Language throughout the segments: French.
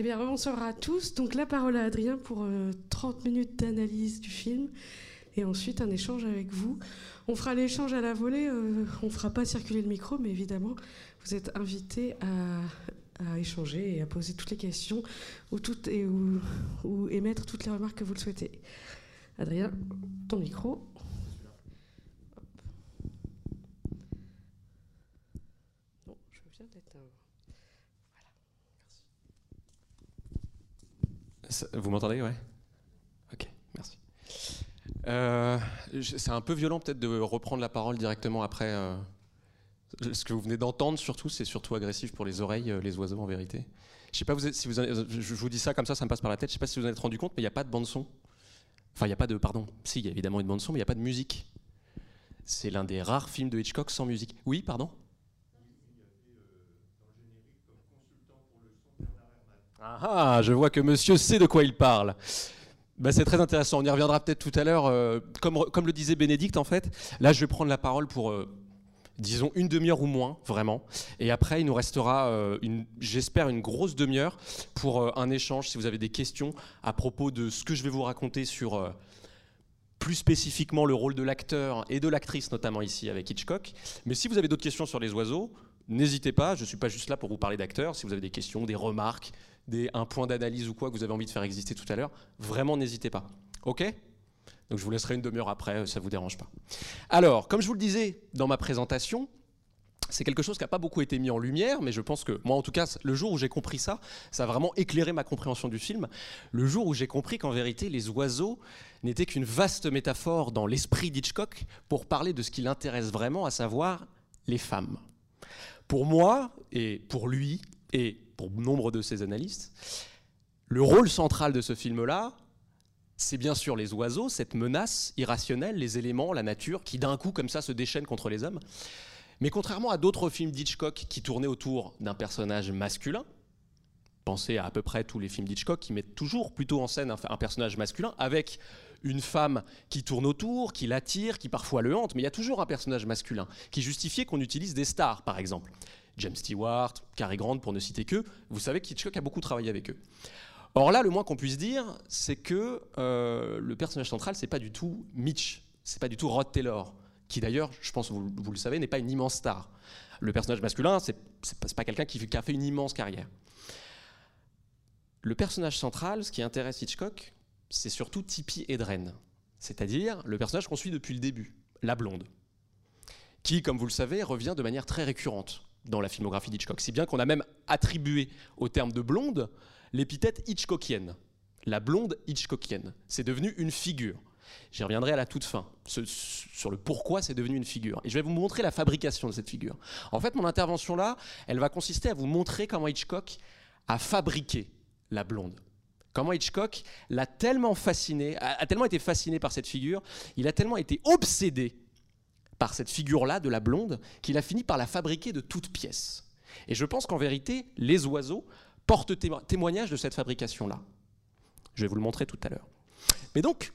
Eh bien, bonsoir à tous. Donc, la parole à Adrien pour 30 euh, minutes d'analyse du film et ensuite un échange avec vous. On fera l'échange à la volée, euh, on ne fera pas circuler le micro, mais évidemment, vous êtes invités à, échanger et à poser toutes les questions ou, et, ou émettre toutes les remarques que vous le souhaitez. Adrien, ton micro. Vous m'entendez Ouais? Ok, merci. Euh, c'est un peu violent peut-être de reprendre la parole directement après. Euh, ce que vous venez d'entendre, surtout, c'est surtout agressif pour les oreilles, euh, les oiseaux en vérité. Je sais pas vous si vous, je vous dis ça comme ça, ça me passe par la tête. Je sais pas si vous en êtes rendu compte, mais il n'y a pas de bande son. Enfin, il n'y a pas de, pardon. Si, il y a évidemment une bande son, mais il n'y a pas de musique. C'est l'un des rares films de Hitchcock sans musique. Oui, pardon? Ah, ah, je vois que monsieur sait de quoi il parle. Bah, c'est très intéressant, on y reviendra peut-être tout à l'heure. Euh, comme, comme, le disait Bénédicte, en fait, là je vais prendre la parole pour, euh, disons, une demi-heure ou moins, vraiment. Et après, il nous restera, euh, j'espère, une grosse demi-heure pour un échange, si vous avez des questions à propos de ce que je vais vous raconter sur plus spécifiquement le rôle de l'acteur et de l'actrice, notamment ici avec Hitchcock. Mais si vous avez d'autres questions sur les oiseaux, n'hésitez pas, je ne suis pas juste là pour vous parler d'acteurs. Si vous avez des questions, des remarques, un point d'analyse ou quoi que vous avez envie de faire exister tout à l'heure, vraiment n'hésitez pas. OK? Donc je vous laisserai une demi-heure après, euh, ça ne vous dérange pas. Alors, comme je vous le disais dans ma présentation, c'est quelque chose qui n'a pas beaucoup été mis en lumière, mais je pense que moi, en tout cas, le jour où j'ai compris ça, ça a vraiment éclairé ma compréhension du film. Le jour où j'ai compris qu'en vérité, les oiseaux n'étaient qu'une vaste métaphore dans l'esprit d'Hitchcock pour parler de ce qui l'intéresse vraiment, à savoir les femmes. Pour moi, et pour lui, et pour nombre de ses analystes, le rôle central de ce film-là, c'est bien sûr les oiseaux, cette menace irrationnelle, les éléments, la nature, qui d'un coup comme ça se déchaînent contre les hommes. Mais contrairement à d'autres films d'Hitchcock qui tournaient autour d'un personnage masculin, pensez à à peu près tous les films d'Hitchcock qui mettent toujours plutôt en scène un, personnage masculin avec une femme qui tourne autour, qui l'attire, qui parfois le hante, mais il y a toujours un personnage masculin qui justifiait qu'on utilise des stars, par exemple. James Stewart, Cary Grant, pour ne citer que, vous savez qu'Hitchcock a beaucoup travaillé avec eux. Or là, le moins qu'on puisse dire, c'est que euh, le personnage central, c'est pas du tout Mitch, c'est pas du tout Rod Taylor, qui d'ailleurs, je pense vous, vous le savez, n'est pas une immense star. Le personnage masculin, c'est pas, pas quelqu'un qui, qui a fait une immense carrière. Le personnage central, ce qui intéresse Hitchcock, c'est surtout Tippi Hedren, c'est-à-dire le personnage qu'on suit depuis le début, la blonde, qui, comme vous le savez, revient de manière très récurrente dans la filmographie d'Hitchcock. Si bien qu'on a même attribué au terme de blonde l'épithète Hitchcockienne. La blonde Hitchcockienne. C'est devenu une figure. J'y reviendrai à la toute fin, sur le pourquoi c'est devenu une figure. Et je vais vous montrer la fabrication de cette figure. En fait, mon intervention là, elle va consister à vous montrer comment Hitchcock a fabriqué la blonde. Comment Hitchcock l'a tellement fasciné, a tellement été fasciné par cette figure, il a tellement été obsédé par cette figure-là de la blonde qu'il a fini par la fabriquer de toutes pièces. Et je pense qu'en vérité, les oiseaux portent témoignage de cette fabrication-là. Je vais vous le montrer tout à l'heure. Mais donc,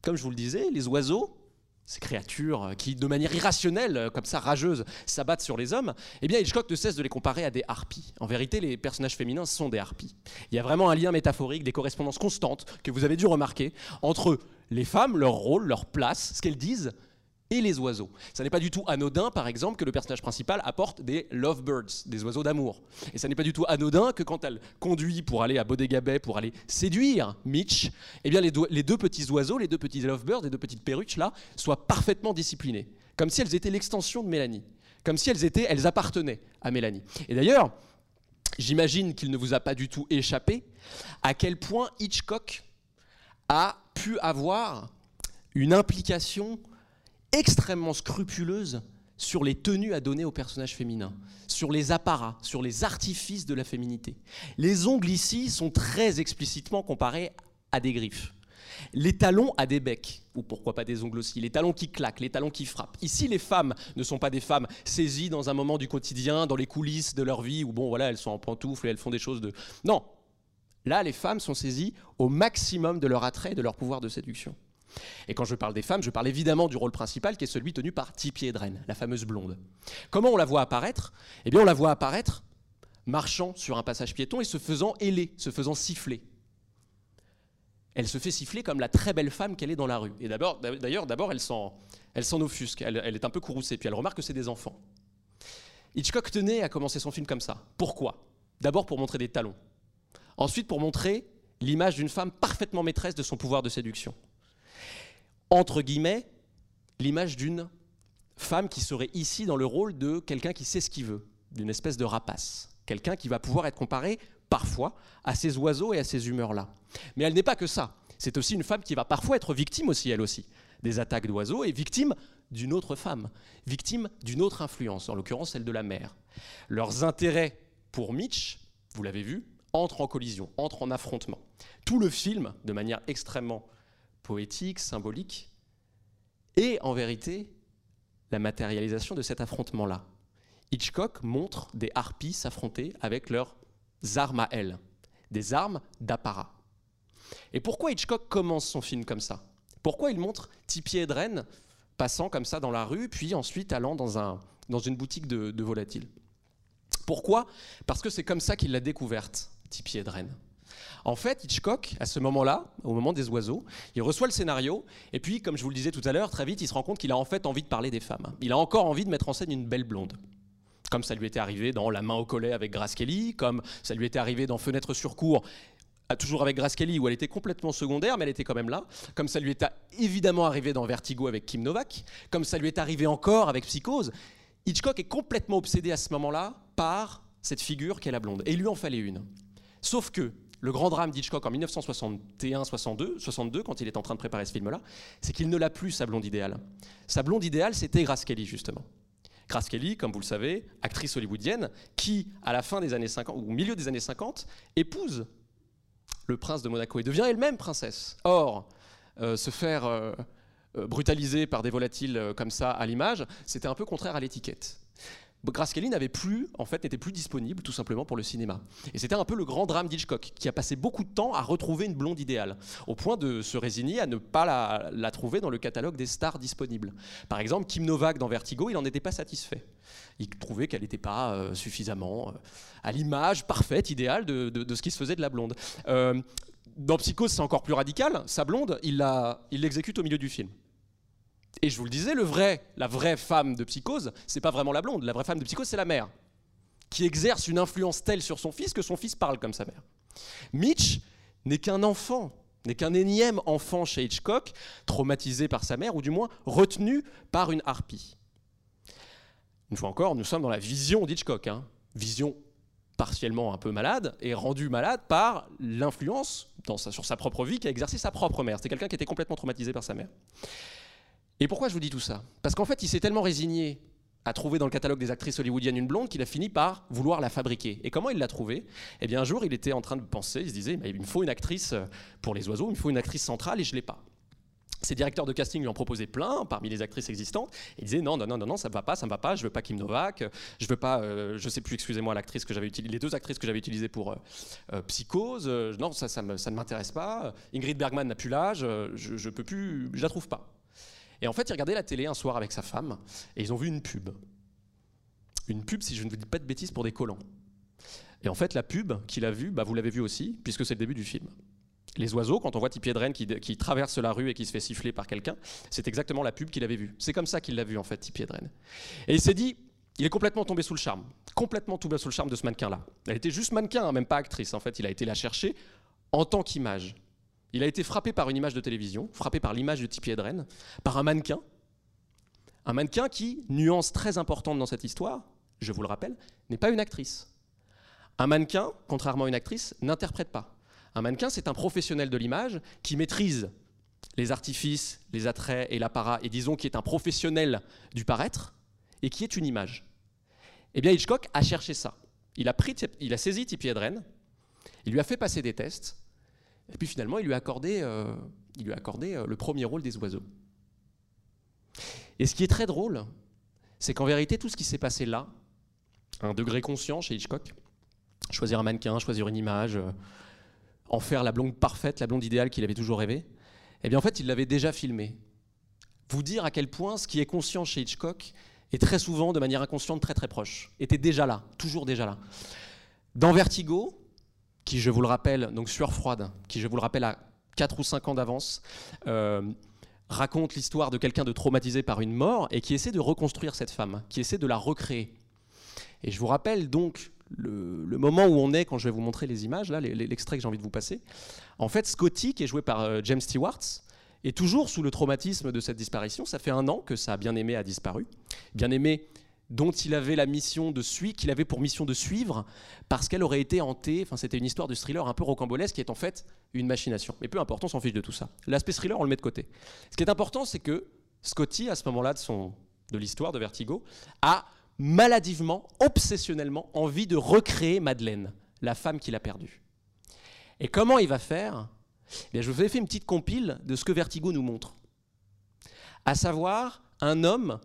comme je vous le disais, les oiseaux, ces créatures qui, de manière irrationnelle, comme ça, rageuse, s'abattent sur les hommes, eh bien, Hitchcock ne cesse de les comparer à des harpies. En vérité, les personnages féminins sont des harpies. Il y a vraiment un lien métaphorique, des correspondances constantes que vous avez dû remarquer entre les femmes, leur rôle, leur place, ce qu'elles disent, et les oiseaux. Ça n'est pas du tout anodin, par exemple, que le personnage principal apporte des lovebirds, des oiseaux d'amour. Et ça n'est pas du tout anodin que quand elle conduit pour aller à Bodega pour aller séduire Mitch, eh bien les, deux petits oiseaux, les deux petits lovebirds, les deux petites perruches là, soient parfaitement disciplinés, comme si elles étaient l'extension de Mélanie, comme si elles étaient, elles appartenaient à Mélanie. Et d'ailleurs, j'imagine qu'il ne vous a pas du tout échappé à quel point Hitchcock a pu avoir une implication extrêmement scrupuleuse sur les tenues à donner aux personnages féminins, sur les apparats, sur les artifices de la féminité. Les ongles ici sont très explicitement comparés à des griffes. Les talons à des becs, ou pourquoi pas des ongles aussi, les talons qui claquent, les talons qui frappent. Ici, les femmes ne sont pas des femmes saisies dans un moment du quotidien, dans les coulisses de leur vie, où bon, voilà, elles sont en pantoufles et elles font des choses de... Non, là, les femmes sont saisies au maximum de leur attrait de leur pouvoir de séduction. Et quand je parle des femmes, je parle évidemment du rôle principal qui est celui tenu par Tippi Hedren, la fameuse blonde. Comment on la voit apparaître? Eh bien, on la voit apparaître marchant sur un passage piéton et se faisant héler, se faisant siffler. Elle se fait siffler comme la très belle femme qu'elle est dans la rue. Et d'ailleurs, d'abord, elle s'en, offusque, elle, est un peu courroucée, puis elle remarque que c'est des enfants. Hitchcock tenait à commencer son film comme ça. Pourquoi? D'abord pour montrer des talons. Ensuite pour montrer l'image d'une femme parfaitement maîtresse de son pouvoir de séduction. Entre guillemets, l'image d'une femme qui serait ici dans le rôle de quelqu'un qui sait ce qu'il veut, d'une espèce de rapace. Quelqu'un qui va pouvoir être comparé parfois à ces oiseaux et à ces humeurs-là. Mais elle n'est pas que ça. C'est aussi une femme qui va parfois être victime aussi, elle aussi, des attaques d'oiseaux et victime d'une autre femme, victime d'une autre influence, en l'occurrence celle de la mère. Leurs intérêts pour Mitch, vous l'avez vu, entrent en collision, entrent en affrontement. Tout le film, de manière extrêmement poétique, symbolique, est en vérité la matérialisation de cet affrontement-là. Hitchcock montre des harpies s'affronter avec leurs armes à elles, des armes d'apparat. Et pourquoi Hitchcock commence son film comme ça? Pourquoi il montre Tipi Hedren passant comme ça dans la rue, puis ensuite allant dans, un, dans une boutique de, de volatiles Pourquoi? Parce que c'est comme ça qu'il l'a découverte, Tipi Hedren. En fait, Hitchcock, à ce moment-là, au moment des oiseaux, il reçoit le scénario, et puis, comme je vous le disais tout à l'heure, très vite, il se rend compte qu'il a en fait envie de parler des femmes. Il a encore envie de mettre en scène une belle blonde. Comme ça lui était arrivé dans La main au collet avec Grace Kelly, comme ça lui était arrivé dans Fenêtre sur cour toujours avec Grace Kelly, où elle était complètement secondaire, mais elle était quand même là. Comme ça lui est évidemment arrivé dans Vertigo avec Kim Novak, comme ça lui est arrivé encore avec Psychose. Hitchcock est complètement obsédé à ce moment-là par cette figure qu'est la blonde. Et il lui en fallait une. Sauf que le grand drame d'Hitchcock en 1961-62, 62, quand il est en train de préparer ce film-là, c'est qu'il ne l'a plus, sa blonde idéale. Sa blonde idéale, c'était Grace Kelly, justement. Grace Kelly, comme vous le savez, actrice hollywoodienne, qui, à la fin des années 50, ou au milieu des années 50, épouse le prince de Monaco et devient elle-même princesse. Or, euh, se faire euh, euh, brutaliser par des volatiles comme ça à l'image, c'était un peu contraire à l'étiquette. Grace Kelly n'avait plus, en fait, n'était plus disponible tout simplement pour le cinéma. Et c'était un peu le grand drame d'Hitchcock, qui a passé beaucoup de temps à retrouver une blonde idéale, au point de se résigner à ne pas la, trouver dans le catalogue des stars disponibles. Par exemple, Kim Novak dans Vertigo, il n'en était pas satisfait. Il trouvait qu'elle n'était pas euh, suffisamment euh, à l'image parfaite, idéale de, de, ce qui se faisait de la blonde. Euh, dans Psychose, c'est encore plus radical. Sa blonde, il l'exécute au milieu du film. Et je vous le disais, la vraie femme de psychose, c'est pas vraiment la blonde. La vraie femme de psychose, c'est la mère, qui exerce une influence telle sur son fils que son fils parle comme sa mère. Mitch n'est qu'un enfant, n'est qu'un énième enfant chez Hitchcock, traumatisé par sa mère, ou du moins retenu par une harpie. Une fois encore, nous sommes dans la vision d'Hitchcock, hein. vision partiellement un peu malade et rendue malade par l'influence sur sa propre vie qu'a exercé sa propre mère. C'est quelqu'un qui était complètement traumatisé par sa mère. Et pourquoi je vous dis tout ça? Parce qu'en fait, il s'est tellement résigné à trouver dans le catalogue des actrices hollywoodiennes une blonde qu'il a fini par vouloir la fabriquer. Et comment il l'a trouvée? Eh bien, un jour, il était en train de penser, il se disait, il me faut une actrice pour les oiseaux, il me faut une actrice centrale et je ne l'ai pas. Ses directeurs de casting lui en proposaient plein parmi les actrices existantes. Il disait non, non, non, non, ça ne va pas, ça ne va pas. Je veux pas Kim Novak. Je veux pas, euh, je sais plus, excusez-moi, l'actrice que j'avais utilisée, les deux actrices que j'avais utilisées pour euh, euh, Psychose. non, ça, ne m'intéresse pas. Ingrid Bergman n'a plus l'âge. je, je peux plus, je la trouve pas. Et en fait, il regardait la télé un soir avec sa femme et ils ont vu une pub. Une pub, si je ne vous dis pas de bêtises, pour des collants. Et en fait, la pub qu'il a vue, bah, vous l'avez vue aussi, puisque c'est le début du film. Les oiseaux, quand on voit Tipi Hedren qui, traverse la rue et qui se fait siffler par quelqu'un, c'est exactement la pub qu'il avait vue. C'est comme ça qu'il l'a vue, en fait, Tipi Hedren. Et il s'est dit, il est complètement tombé sous le charme, complètement tombé sous le charme de ce mannequin-là. Elle était juste mannequin, hein, même pas actrice. En fait, il a été la chercher en tant qu'image. Il a été frappé par une image de télévision, frappé par l'image de Tipi Hedren, par un mannequin. Un mannequin qui, nuance très importante dans cette histoire, je vous le rappelle, n'est pas une actrice. Un mannequin, contrairement à une actrice, n'interprète pas. Un mannequin, c'est un professionnel de l'image qui maîtrise les artifices, les attraits et l'apparat, et disons qui est un professionnel du paraître, et qui est une image. Eh bien, Hitchcock a cherché ça. Il a, pris, il a saisi Tipi Hedren, il lui a fait passer des tests, et puis finalement, il lui a accordé, euh, il lui euh, le premier rôle des oiseaux. Et ce qui est très drôle, c'est qu'en vérité, tout ce qui s'est passé là, un degré conscient chez Hitchcock, choisir un mannequin, choisir une image, euh, en faire la blonde parfaite, la blonde idéale qu'il avait toujours rêvé, eh bien en fait, il l'avait déjà filmé. Vous dire à quel point ce qui est conscient chez Hitchcock est très souvent, de manière inconsciente, très très proche, était déjà là, toujours déjà là. Dans Vertigo, qui je vous le rappelle, donc Sueur froide, qui je vous le rappelle à 4 ou 5 ans d'avance, euh, raconte l'histoire de quelqu'un de traumatisé par une mort et qui essaie de reconstruire cette femme, qui essaie de la recréer. Et je vous rappelle donc le, moment où on est quand je vais vous montrer les images, là, l'extrait que j'ai envie de vous passer. En fait, Scotty, qui est joué par euh, James Stewart, est toujours sous le traumatisme de cette disparition. Ça fait un an que sa bien-aimée a disparu. Bien-aimée dont il avait la mission de suivre, qu'il avait pour mission de suivre, parce qu'elle aurait été hantée. C'était une histoire de thriller un peu rocambolesque qui est en fait une machination. Mais peu importe, on s'en fiche de tout ça. L'aspect thriller, on le met de côté. Ce qui est important, c'est que Scotty, à ce moment-là de, son, l'histoire de Vertigo, a maladivement, obsessionnellement envie de recréer Madeleine, la femme qu'il a perdue. Et comment il va faire? Eh Je vous ai fait une petite compile de ce que Vertigo nous montre. À savoir, un homme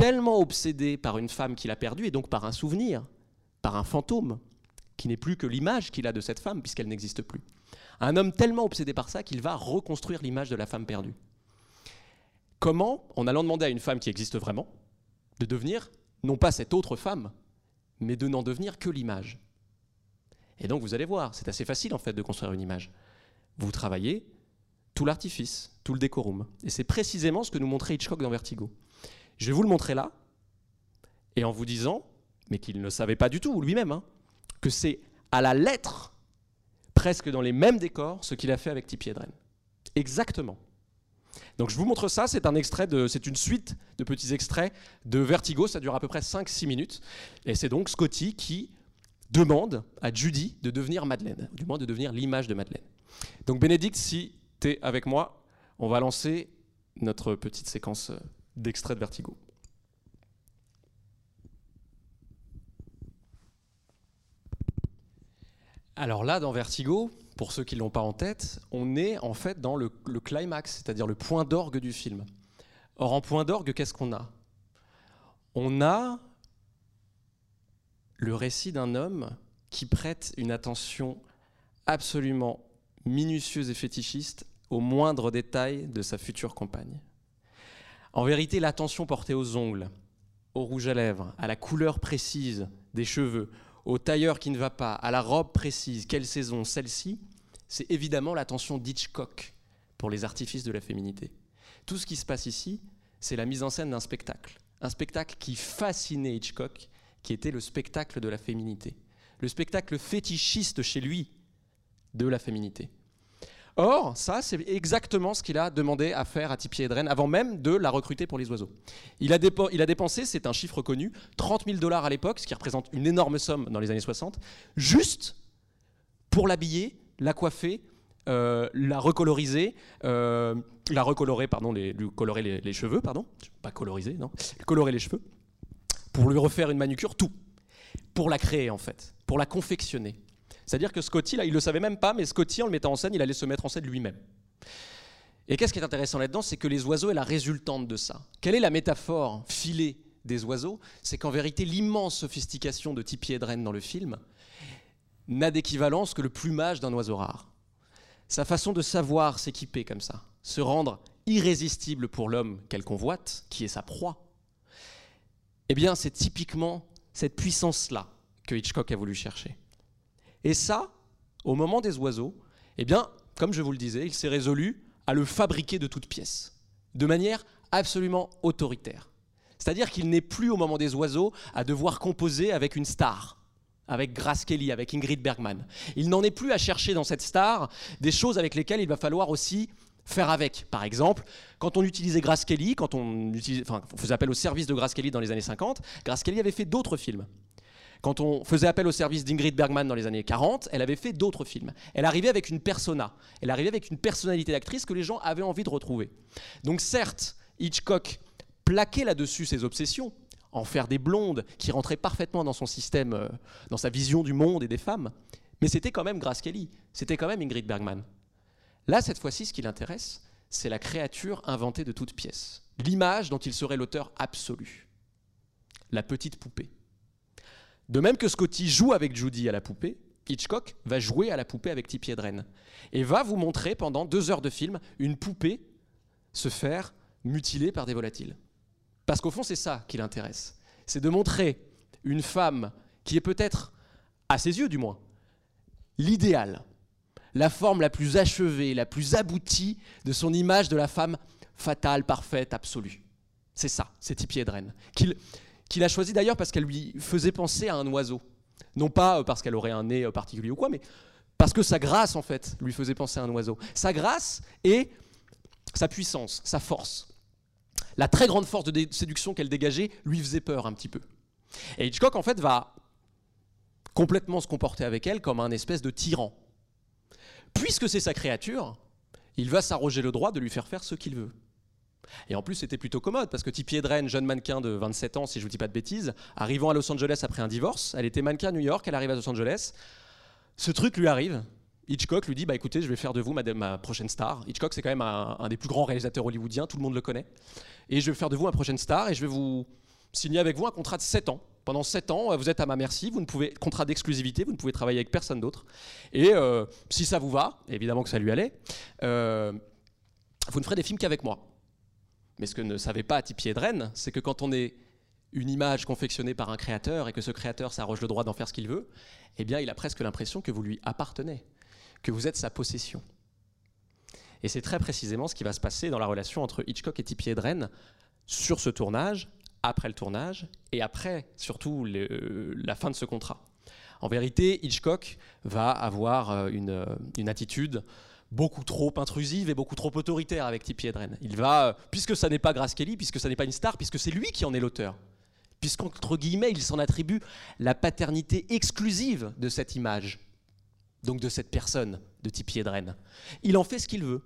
tellement obsédé par une femme qu'il a perdue, et donc par un souvenir, par un fantôme, qui n'est plus que l'image qu'il a de cette femme, puisqu'elle n'existe plus. Un homme tellement obsédé par ça qu'il va reconstruire l'image de la femme perdue. Comment En allant demander à une femme qui existe vraiment de devenir, non pas cette autre femme, mais de n'en devenir que l'image? Et donc vous allez voir, c'est assez facile en fait de construire une image. Vous travaillez tout l'artifice, tout le décorum. Et c'est précisément ce que nous montrait Hitchcock dans Vertigo. Je vais vous le montrer là, et en vous disant, mais qu'il ne savait pas du tout lui-même, hein, que c'est à la lettre, presque dans les mêmes décors, ce qu'il a fait avec Tippi Hedren. Exactement. Donc je vous montre ça, c'est un extrait c'est une suite de petits extraits de Vertigo, ça dure à peu près 5-6 minutes, et c'est donc Scotty qui demande à Judy de devenir Madeleine, du moins de devenir l'image de Madeleine. Donc Bénédicte, si tu es avec moi, on va lancer notre petite séquence d'extrait de Vertigo. Alors là, dans Vertigo, pour ceux qui ne l'ont pas en tête, on est en fait dans le, climax, c'est-à-dire le point d'orgue du film. Or, en point d'orgue, qu'est-ce qu'on a? On a le récit d'un homme qui prête une attention absolument minutieuse et fétichiste au moindre détail de sa future compagne. En vérité, l'attention portée aux ongles, au rouge à lèvres, à la couleur précise des cheveux, au tailleur qui ne va pas, à la robe précise, quelle saison, celle-ci, c'est évidemment l'attention d'Hitchcock pour les artifices de la féminité. Tout ce qui se passe ici, c'est la mise en scène d'un spectacle. Un spectacle qui fascinait Hitchcock, qui était le spectacle de la féminité. Le spectacle fétichiste chez lui de la féminité. Or, ça, c'est exactement ce qu'il a demandé à faire à Tippi Hedren avant même de la recruter pour les oiseaux. Il a, dépensé, c'est un chiffre connu, 30 000 dollars à l'époque, ce qui représente une énorme somme dans les années 60, juste pour l'habiller, la coiffer, euh, la recoloriser, euh, la recolorer, pardon, lui colorer les, cheveux, pardon, pas coloriser, non, colorer les cheveux, pour lui refaire une manucure, tout, pour la créer en fait, pour la confectionner. C'est-à-dire que Scotty, là, il ne le savait même pas, mais Scotty, en le mettant en scène, il allait se mettre en scène lui-même. Et qu'est-ce qui est intéressant là-dedans C'est que les oiseaux est la résultante de ça. Quelle est la métaphore filée des oiseaux? C'est qu'en vérité, l'immense sophistication de Tippi Hedren dans le film n'a d'équivalence que le plumage d'un oiseau rare. Sa façon de savoir s'équiper comme ça, se rendre irrésistible pour l'homme qu'elle convoite, qui est sa proie, eh bien, c'est typiquement cette puissance-là que Hitchcock a voulu chercher. Et ça, au moment des oiseaux, eh bien, comme je vous le disais, il s'est résolu à le fabriquer de toutes pièces, de manière absolument autoritaire. C'est-à-dire qu'il n'est plus au moment des oiseaux à devoir composer avec une star, avec Grace Kelly, avec Ingrid Bergman. Il n'en est plus à chercher dans cette star des choses avec lesquelles il va falloir aussi faire avec. Par exemple, quand on utilisait Grace Kelly, quand on, faisait appel au service de Grace Kelly dans les années 50, Grace Kelly avait fait d'autres films. Quand on faisait appel au service d'Ingrid Bergman dans les années 40, elle avait fait d'autres films. Elle arrivait avec une persona, elle arrivait avec une personnalité d'actrice que les gens avaient envie de retrouver. Donc certes, Hitchcock plaquait là-dessus ses obsessions, en faire des blondes qui rentraient parfaitement dans son système, euh, dans sa vision du monde et des femmes, mais c'était quand même Grace Kelly, c'était quand même Ingrid Bergman. Là, cette fois-ci, ce qui l'intéresse, c'est la créature inventée de toutes pièces, l'image dont il serait l'auteur absolu, la petite poupée. De même que Scotty joue avec Judy à la poupée, Hitchcock va jouer à la poupée avec Tippi Hedren et va vous montrer pendant deux heures de film une poupée se faire mutiler par des volatiles. Parce qu'au fond, c'est ça qui l'intéresse. C'est de montrer une femme qui est peut-être à ses yeux du moins, l'idéal, la forme la plus achevée, la plus aboutie de son image de la femme fatale, parfaite, absolue. C'est ça, c'est Tippi Hedren, qu'il a choisi d'ailleurs parce qu'elle lui faisait penser à un oiseau. Non pas euh, parce qu'elle aurait un nez euh, particulier ou quoi, mais parce que sa grâce, en fait, lui faisait penser à un oiseau. Sa grâce et sa puissance, sa force. La très grande force de séduction qu'elle dégageait lui faisait peur un petit peu. Et Hitchcock, en fait, va complètement se comporter avec elle comme un espèce de tyran. Puisque c'est sa créature, il va s'arroger le droit de lui faire faire ce qu'il veut. Et en plus, c'était plutôt commode parce que Tippi Hedren, jeune mannequin de 27 ans, si je ne vous dis pas de bêtises, arrivant à Los Angeles après un divorce, elle était mannequin à New York, elle arrive à Los Angeles. Ce truc lui arrive. Hitchcock lui dit bah écoutez, je vais faire de vous ma, prochaine star. Hitchcock, c'est quand même un, des plus grands réalisateurs hollywoodiens, tout le monde le connaît. Et je vais faire de vous ma prochaine star et je vais vous signer avec vous un contrat de 7 ans pendant 7 ans, vous êtes à ma merci, vous ne pouvez, contrat d'exclusivité, vous ne pouvez travailler avec personne d'autre. Et euh, si ça vous va, évidemment que ça lui allait, euh, vous ne ferez des films qu'avec moi. Mais ce que ne savait pas Tippi Hedren, c'est que quand on est une image confectionnée par un créateur et que ce créateur s'arroge le droit d'en faire ce qu'il veut, eh bien, il a presque l'impression que vous lui appartenez, que vous êtes sa possession. Et c'est très précisément ce qui va se passer dans la relation entre Hitchcock et Tippi Hedren sur ce tournage, après le tournage et après surtout la fin de ce contrat. En vérité, Hitchcock va avoir euh, une, une, attitude beaucoup trop intrusive et beaucoup trop autoritaire avec Tippi Hedren. Il va, euh, puisque ça n'est pas Grace Kelly, puisque ça n'est pas une star, puisque c'est lui qui en est l'auteur, puisqu'entre guillemets, il s'en attribue la paternité exclusive de cette image, donc de cette personne de Tippi Hedren. Il en fait ce qu'il veut.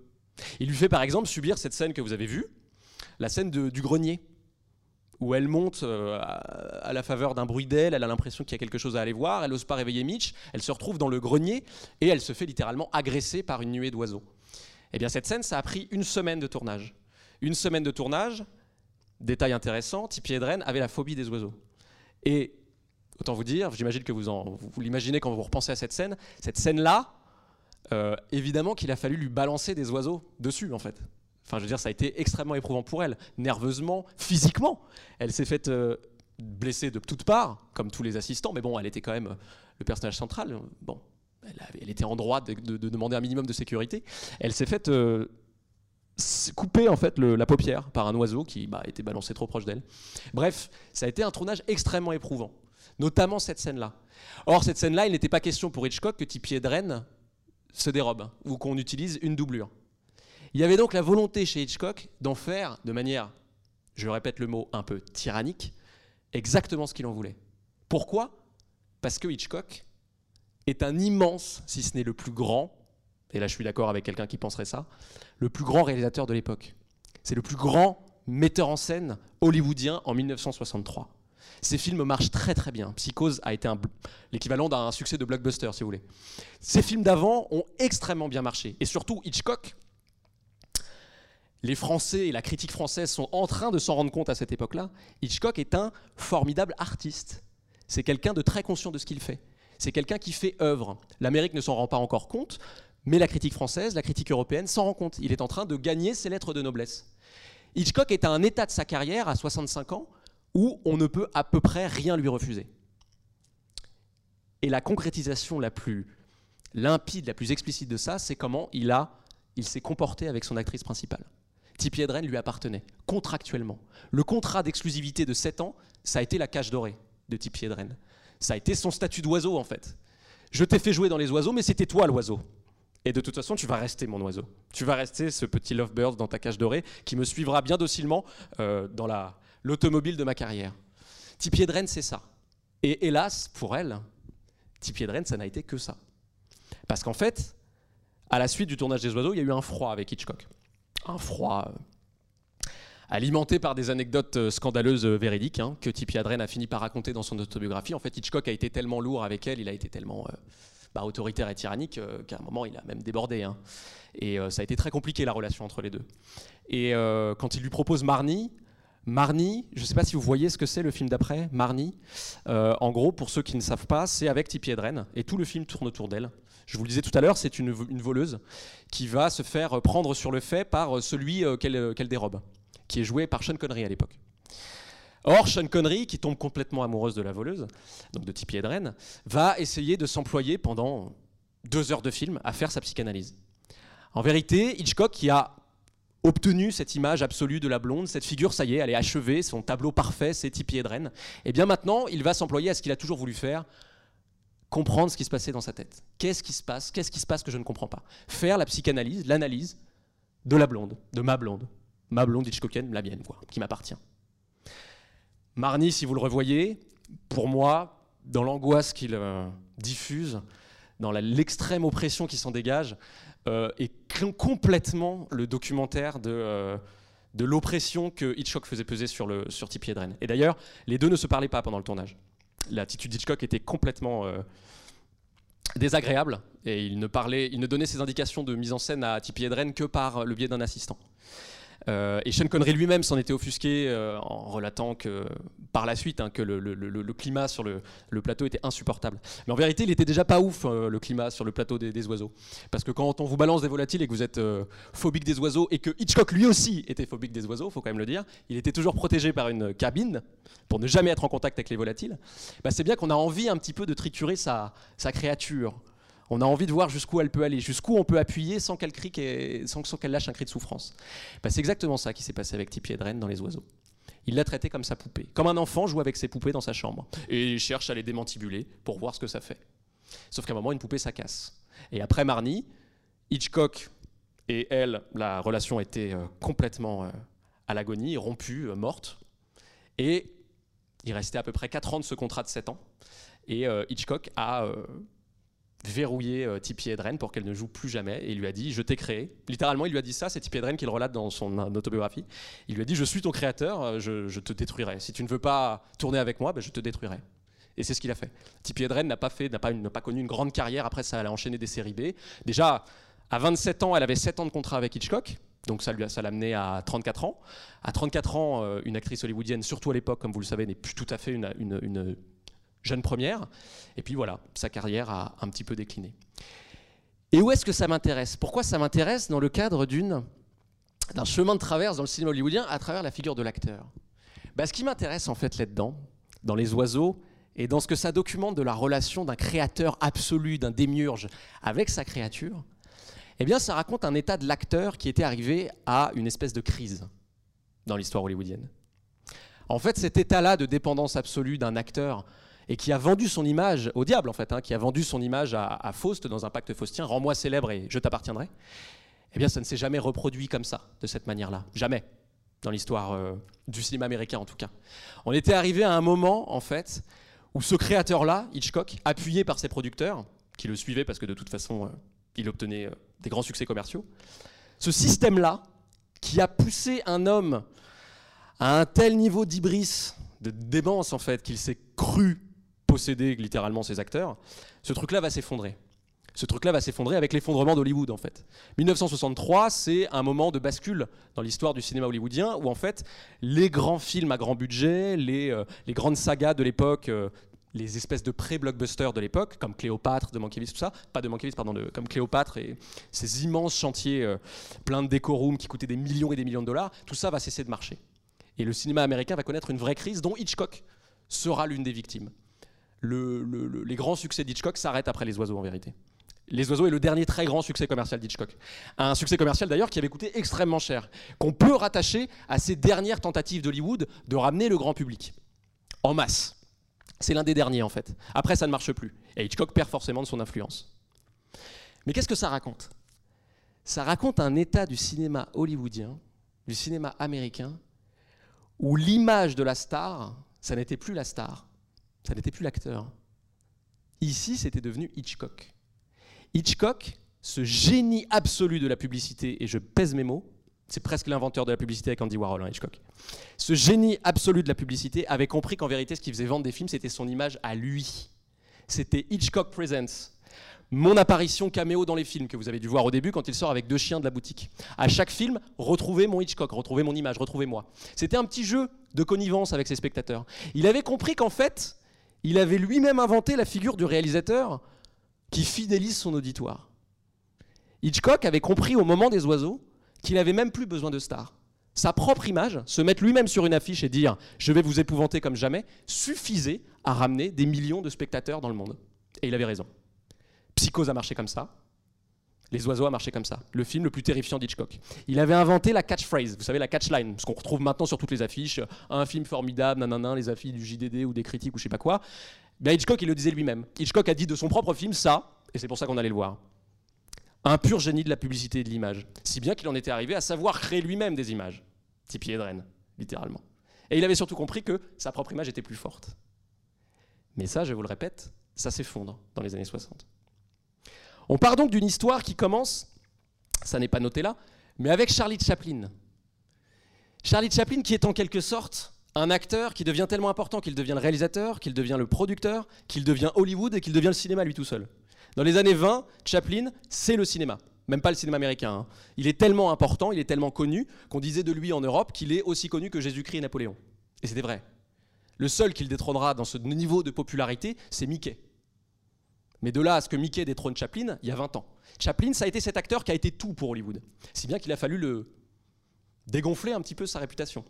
Il lui fait par exemple subir cette scène que vous avez vue, la scène du grenier où elle monte euh, à, la faveur d'un bruit d'aile, elle a l'impression qu'il y a quelque chose à aller voir, elle n'ose pas réveiller Mitch, elle se retrouve dans le grenier et elle se fait littéralement agresser par une nuée d'oiseaux. Eh bien cette scène, ça a pris une semaine de tournage. Une semaine de tournage, détail intéressant, Tippi Hedren avait la phobie des oiseaux. Et autant vous dire, j'imagine que vous, vous, l'imaginez quand vous repensez à cette scène, cette scène-là, euh, évidemment qu'il a fallu lui balancer des oiseaux dessus en fait. Enfin, je veux dire, ça a été extrêmement éprouvant pour elle, nerveusement, physiquement. Elle s'est faite euh, blesser de toutes parts, comme tous les assistants, mais bon, elle était quand même euh, le personnage central. Bon, elle, était en droit de, demander un minimum de sécurité. Elle s'est faite euh, couper en fait la paupière par un oiseau qui bah, était balancé trop proche d'elle. Bref, ça a été un tournage extrêmement éprouvant, notamment cette scène-là. Or, cette scène-là, il n'était pas question pour Hitchcock que Tippi se dérobe ou qu'on utilise une doublure. Il y avait donc la volonté chez Hitchcock d'en faire de manière, je répète le mot, un peu tyrannique, exactement ce qu'il en voulait. Pourquoi? Parce que Hitchcock est un immense, si ce n'est le plus grand, et là je suis d'accord avec quelqu'un qui penserait ça, le plus grand réalisateur de l'époque. C'est le plus grand metteur en scène hollywoodien en 1963. Ces films marchent très très bien. Psychose a été l'équivalent d'un succès de blockbuster, si vous voulez. Ces films d'avant ont extrêmement bien marché. Et surtout, Hitchcock les Français et la critique française sont en train de s'en rendre compte à cette époque-là, Hitchcock est un formidable artiste. C'est quelqu'un de très conscient de ce qu'il fait. C'est quelqu'un qui fait œuvre. L'Amérique ne s'en rend pas encore compte, mais la critique française, la critique européenne s'en rend compte. Il est en train de gagner ses lettres de noblesse. Hitchcock est à un état de sa carrière, à 65 ans, où on ne peut à peu près rien lui refuser. Et la concrétisation la plus limpide, la plus explicite de ça, c'est comment il il s'est comporté avec son actrice principale. Tippi Hedren lui appartenait, contractuellement. Le contrat d'exclusivité de 7 ans, ça a été la cage dorée de Tippi Hedren. Ça a été son statut d'oiseau, en fait. Je t'ai fait jouer dans les oiseaux, mais c'était toi l'oiseau. Et de toute façon, tu vas rester mon oiseau. Tu vas rester ce petit lovebird dans ta cage dorée qui me suivra bien docilement euh, dans l'automobile de ma carrière. Tippi Hedren, c'est ça. Et hélas, pour elle, Tippi Hedren, ça n'a été que ça. Parce qu'en fait, à la suite du tournage des oiseaux, il y a eu un froid avec Hitchcock un froid euh, alimenté par des anecdotes euh, scandaleuses euh, véridiques hein, que Tippi Adren a fini par raconter dans son autobiographie. En fait, Hitchcock a été tellement lourd avec elle, il a été tellement bah, autoritaire et tyrannique qu'à un moment, il a même débordé. Hein. Et ça a été très compliqué la relation entre les deux. Et quand il lui propose Marnie, Marnie, je ne sais pas si vous voyez ce que c'est le film d'après, Marnie. en gros, pour ceux qui ne savent pas, c'est avec Tippi Hedren et tout le film tourne autour d'elle. Je vous le disais tout à l'heure, c'est une, voleuse qui va se faire prendre sur le fait par celui euh, euh, qu'elle dérobe, qui est joué par Sean Connery à l'époque. Or, Sean Connery, qui tombe complètement amoureuse de la voleuse, donc de Tippi Hedren, va essayer de s'employer pendant deux heures de film à faire sa psychanalyse. En vérité, Hitchcock, qui a obtenu cette image absolue de la blonde, cette figure, ça y est, elle est achevée, son tableau parfait, c'est Tippi Hedren, et eh bien maintenant, il va s'employer à ce qu'il a toujours voulu faire, comprendre ce qui se passait dans sa tête. Qu'est-ce qui se passe? Qu'est-ce qui se passe que je ne comprends pas? Faire la psychanalyse, l'analyse de la blonde, de ma blonde, ma blonde Hitchcockienne, la mienne, quoi, qui m'appartient. Marnie, si vous le revoyez, pour moi, dans l'angoisse qu'il euh, diffuse, dans l'extrême oppression qui s'en dégage, euh, est complètement le documentaire de, euh, de l'oppression que Hitchcock faisait peser sur, le, sur Tippi Hedren. Et d'ailleurs, les deux ne se parlaient pas pendant le tournage. L'attitude d'Hitchcock était complètement désagréable et il ne, il ne donnait ses indications de mise en scène à Tippi Hedren que par le biais d'un assistant. Euh, et Sean Connery lui-même s'en était offusqué euh, en relatant que, par la suite, hein, que le, climat sur le, plateau était insupportable. Mais en vérité, il était déjà pas ouf, euh, le climat sur le plateau des, oiseaux. Parce que quand on vous balance des volatiles et que vous êtes phobique des oiseaux, et que Hitchcock lui aussi était phobique des oiseaux, faut quand même le dire, il était toujours protégé par une cabine pour ne jamais être en contact avec les volatiles. Bah, c'est bien qu'on a envie un petit peu de triturer sa, sa créature on a envie de voir jusqu'où elle peut aller, jusqu'où on peut appuyer sans qu'elle crie, sans, qu'elle lâche un cri de souffrance. Bah, c'est exactement ça qui s'est passé avec Tippi Hedren dans Les Oiseaux. Il l'a traité comme sa poupée, comme un enfant joue avec ses poupées dans sa chambre et il cherche à les démantibuler pour voir ce que ça fait. Sauf qu'à un moment, une poupée, ça casse. Et après Marnie, Hitchcock et elle, la relation était euh, complètement euh, à l'agonie, rompue, euh, morte. Et il restait à peu près 4 ans de ce contrat de 7 ans. Et Hitchcock a verrouiller euh, Hedren pour qu'elle ne joue plus jamais. Et il lui a dit Je t'ai créé. Littéralement, il lui a dit ça. C'est Tippi Hedren qui le relate dans son autobiographie. Il lui a dit Je suis ton créateur, euh, je, te détruirai. Si tu ne veux pas tourner avec moi, ben, je te détruirai. Et c'est ce qu'il a fait. Tippi Hedren n'a pas, fait, n'a pas, connu une grande carrière. Après, ça, elle a enchaîné des séries B. Déjà, à 27 ans, elle avait 7 ans de contrat avec Hitchcock. Donc ça, l'a amené à 34 ans. À 34 ans, euh, une actrice hollywoodienne, surtout à l'époque, comme vous le savez, n'est plus tout à fait une jeune première. Et puis voilà, sa carrière a un petit peu décliné. Et où est-ce que ça m'intéresse? Pourquoi ça m'intéresse? Dans le cadre d'un chemin de traverse dans le cinéma hollywoodien à travers la figure de l'acteur bah, Ce qui m'intéresse en fait là-dedans, dans Les Oiseaux, et dans ce que ça documente de la relation d'un créateur absolu, d'un démiurge avec sa créature, eh bien ça raconte un état de l'acteur qui était arrivé à une espèce de crise dans l'histoire hollywoodienne. En fait, cet état-là de dépendance absolue d'un acteur et qui a vendu son image au diable, en fait, hein, qui a vendu son image à, Faust dans un pacte faustien, rends-moi célèbre et je t'appartiendrai, eh bien, ça ne s'est jamais reproduit comme ça, de cette manière-là. Jamais. Dans l'histoire euh, du cinéma américain, en tout cas. On était arrivé à un moment, en fait, où ce créateur-là, Hitchcock, appuyé par ses producteurs, qui le suivaient parce que de toute façon, euh, il obtenait euh, des grands succès commerciaux, ce système-là, qui a poussé un homme à un tel niveau d'ibris, de démence en fait, qu'il s'est cru posséder littéralement ses acteurs, ce truc-là va s'effondrer. Ce truc-là va s'effondrer avec l'effondrement d'Hollywood en fait. 1963, c'est un moment de bascule dans l'histoire du cinéma hollywoodien où en fait les grands films à grand budget, les, euh, grandes sagas de l'époque, euh, les espèces de pré-blockbusters de l'époque, comme Cléopâtre de Mankiewicz, tout ça, pas de Mankiewicz, pardon, comme Cléopâtre et ces immenses chantiers euh, pleins de décorums qui coûtaient des millions et des millions de dollars, tout ça va cesser de marcher. Et le cinéma américain va connaître une vraie crise dont Hitchcock sera l'une des victimes les grands succès d'Hitchcock s'arrêtent après Les Oiseaux en vérité. Les Oiseaux est le dernier très grand succès commercial d'Hitchcock. Un succès commercial d'ailleurs qui avait coûté extrêmement cher, qu'on peut rattacher à ces dernières tentatives d'Hollywood de ramener le grand public en masse. C'est l'un des derniers en fait. Après ça ne marche plus. Et Hitchcock perd forcément de son influence. Mais qu'est-ce que ça raconte? Ça raconte un état du cinéma hollywoodien, du cinéma américain, où l'image de la star, ça n'était plus la star, ça n'était plus l'acteur. Ici, c'était devenu Hitchcock. Hitchcock, ce génie absolu de la publicité, et je pèse mes mots, c'est presque l'inventeur de la publicité avec Andy Warhol, hein, Hitchcock. Ce génie absolu de la publicité avait compris qu'en vérité, ce qui faisait vendre des films, c'était son image à lui. C'était Hitchcock Presents. Mon apparition caméo dans les films que vous avez dû voir au début quand il sort avec deux chiens de la boutique. À chaque film, retrouvez mon Hitchcock, retrouvez mon image, retrouvez moi. C'était un petit jeu de connivence avec ses spectateurs. Il avait compris qu'en fait, il avait lui-même inventé la figure du réalisateur qui fidélise son auditoire. Hitchcock avait compris au moment des oiseaux qu'il n'avait même plus besoin de stars. sa propre image, se mettre lui-même sur une affiche et dire je vais vous épouvanter comme jamais, suffisait à ramener des millions de spectateurs dans le monde. Et il avait raison. Psychose a marché comme ça. Les oiseaux a marché comme ça. Le film le plus terrifiant d'Hitchcock. Il avait inventé la catchphrase, vous savez, la catchline, ce qu'on retrouve maintenant sur toutes les affiches. Un film formidable, nanana, les affiches du JDD ou des critiques ou je sais pas quoi. Hitchcock, il le disait lui-même. Hitchcock a dit de son propre film ça, et c'est pour ça qu'on allait le voir. Un pur génie de la publicité et de l'image. Si bien qu'il en était arrivé à savoir créer lui-même des images. Tipi Edren, littéralement. Et il avait surtout compris que sa propre image était plus forte. Mais ça, je vous le répète, ça s'effondre dans les années 60. On part donc d'une histoire qui commence, ça n'est pas noté là, mais avec Charlie Chaplin. Charlie Chaplin qui est en quelque sorte un acteur qui devient tellement important qu'il devient le réalisateur, qu'il devient le producteur, qu'il devient Hollywood et qu'il devient le cinéma lui tout seul. Dans les années 20, Chaplin, c'est le cinéma. Même pas le cinéma américain. Hein. Il est tellement important, il est tellement connu, qu'on disait de lui en Europe qu'il est aussi connu que Jésus-Christ et Napoléon. Et c'était vrai. Le seul qu'il détrônera dans ce niveau de popularité, c'est Mickey. Mais de là à ce que Mickey détrône Chaplin, il y a 20 ans. Chaplin, ça a été cet acteur qui a été tout pour Hollywood. Si bien qu'il a fallu le dégonfler un petit peu sa réputation